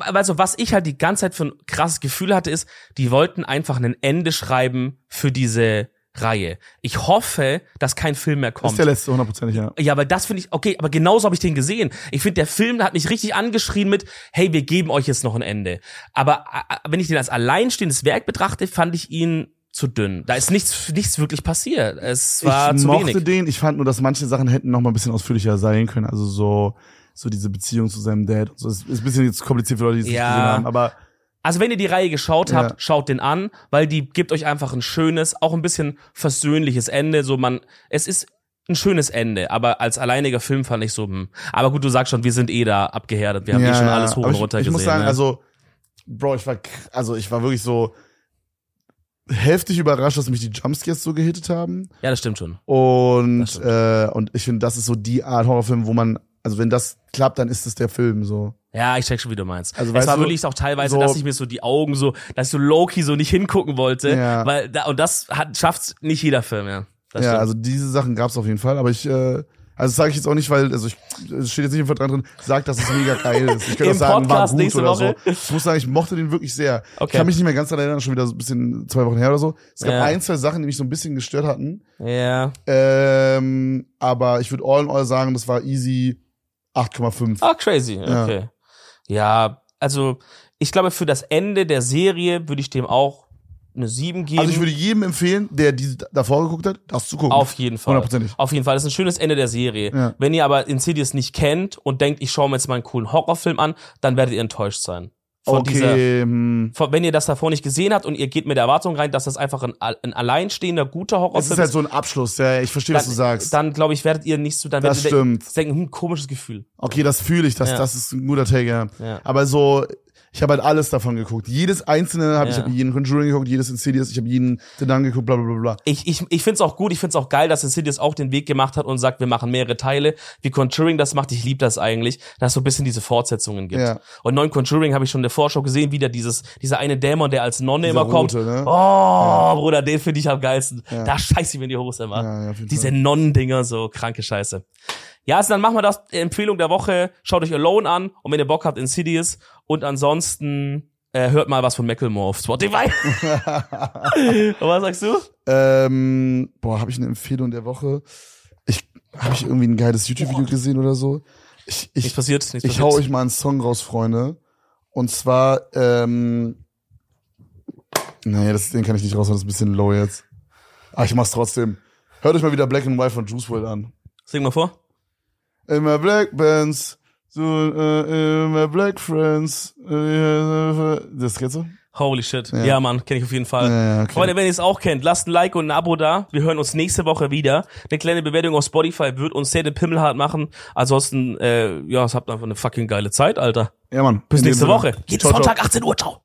also was ich halt die ganze Zeit für ein krasses Gefühl hatte, ist, die wollten einfach ein Ende schreiben für diese Reihe. Ich hoffe, dass kein Film mehr Das kommt. ist der letzte, hundertprozentig, ja. Ja, aber das finde ich, okay, aber genauso habe ich den gesehen. Ich finde, der Film hat mich richtig angeschrien mit, hey, wir geben euch jetzt noch ein Ende. Aber wenn ich den als alleinstehendes Werk betrachte, fand ich ihn zu dünn. Da ist nichts, nichts wirklich passiert. Es war ich zu mochte wenig. den, ich fand nur, dass manche Sachen hätten noch mal ein bisschen ausführlicher sein können. Also so, so diese Beziehung zu seinem Dad so. Es ist ein bisschen jetzt kompliziert für Leute, die es Ja. nicht gesehen haben, aber Also wenn ihr die Reihe geschaut habt, Ja. schaut den an, weil die gibt euch einfach ein schönes, auch ein bisschen versöhnliches Ende. So man, es ist ein schönes Ende, aber als alleiniger Film fand ich so, hm. Aber gut, du sagst schon, wir sind eh da abgehärtet. Wir haben eh schon alles hoch und ich, runter ich gesehen. muss sagen, ne? also, Bro, ich war, also ich war wirklich so heftig überrascht, dass mich die Jumpscares so gehittet haben. ja, das stimmt schon. Und, stimmt. äh, und ich finde, das ist so die Art Horrorfilm, wo man, also wenn das klappt, dann ist es der Film, so. Ja, ich check schon, wie du meinst. Also, es war du, wirklich auch teilweise, so- dass ich mir so die Augen so, dass ich so low-key so nicht hingucken wollte, Ja. weil da, und das hat, schafft's nicht jeder Film, ja. Das ja, stimmt. also diese Sachen gab's auf jeden Fall, aber ich, äh, also das sage ich jetzt auch nicht, weil, also ich, es steht jetzt nicht im Vertrag drin, sagt, dass es mega geil ist. Ich könnte auch sagen, war Podcast gut nächste oder Woche. so. Ich muss sagen, ich mochte den wirklich sehr. Ich Okay. kann mich nicht mehr ganz daran erinnern, schon wieder so ein bisschen zwei Wochen her oder so. Es gab Ja. ein, zwei Sachen, die mich so ein bisschen gestört hatten. ja. Ähm, aber ich würde all in all sagen, das war easy 8,5. Ah, crazy. Okay. Ja, also ich glaube, für das Ende der Serie würde ich dem auch eine 7 geben. Also ich würde jedem empfehlen, der die davor geguckt hat, das zu gucken. auf jeden Fall. Hundertprozentig. Auf jeden Fall. Das ist ein schönes Ende der Serie. Ja. Wenn ihr aber Insidious nicht kennt und denkt, ich schaue mir jetzt mal einen coolen Horrorfilm an, dann werdet ihr enttäuscht sein. Von dieser, Okay, hm. von, wenn ihr das davor nicht gesehen habt und ihr geht mit der Erwartung rein, dass das einfach ein, ein alleinstehender, guter es Horrorfilm ist halt so ein Abschluss, ja, ich verstehe, was du sagst. dann glaube ich, werdet ihr nicht so, dann Das werdet ihr stimmt. denken, hm, komisches Gefühl. Okay, das fühle ich, das, Ja. das ist ein guter Take, ja. Ja. Aber so, ich habe halt alles davon geguckt. Jedes einzelne habe ich, Ja. habe jeden Conjuring geguckt, jedes Insidious, ich habe jeden The Nun geguckt, bla bla bla bla. Ich, ich, ich finde es auch gut, ich finde es auch geil, dass Insidious auch den Weg gemacht hat und sagt, wir machen mehrere Teile, wie Conjuring das macht. Ich liebe das eigentlich, dass es so ein bisschen diese Fortsetzungen gibt. Ja. Und neuen Conjuring habe ich schon in der Vorschau gesehen, wieder dieses, dieser eine Dämon, der als Nonne Dieser immer kommt. rote, ne? Oh, Bruder, den finde ich am geilsten. Ja. Da scheiße ich mir in die Hose immer. Ja, ja, Diese. Nonnendinger, so kranke Scheiße. Ja, also dann machen wir das. Empfehlung der Woche. Schaut euch Alone an. Und wenn ihr Bock habt, Insidious. Und ansonsten äh, hört mal was von Macklemore auf Spotify. Was sagst du? Ähm, boah, habe ich eine Empfehlung der Woche? Ich habe ich irgendwie ein geiles YouTube-Video gesehen oder so? Ich, Nichts ich, passiert, nichts ich passiert. hau euch mal einen Song raus, Freunde. Und zwar, ähm, naja, das, den kann ich nicht raushauen, das ist ein bisschen low jetzt. Ah, ich mach's trotzdem. Hört euch mal wieder Black and White von Juice WRLD an. Sing mal vor. Immer Black Bands, so, äh, immer Black Friends. Äh, das kennst du? Holy shit. Ja, Ja. Mann, kenne ich auf jeden Fall. Ja, okay. Freunde, wenn ihr es auch kennt, lasst ein Like und ein Abo da. Wir hören uns nächste Woche wieder. Eine kleine Bewertung auf Spotify wird uns sehr den Pimmel hart machen. Ansonsten, äh, ja, es habt einfach eine fucking geile Zeit, Alter. Ja, Mann. Bis nächste. Woche. Jeden Ciao, ciao. Sonntag, 18 Uhr. Ciao.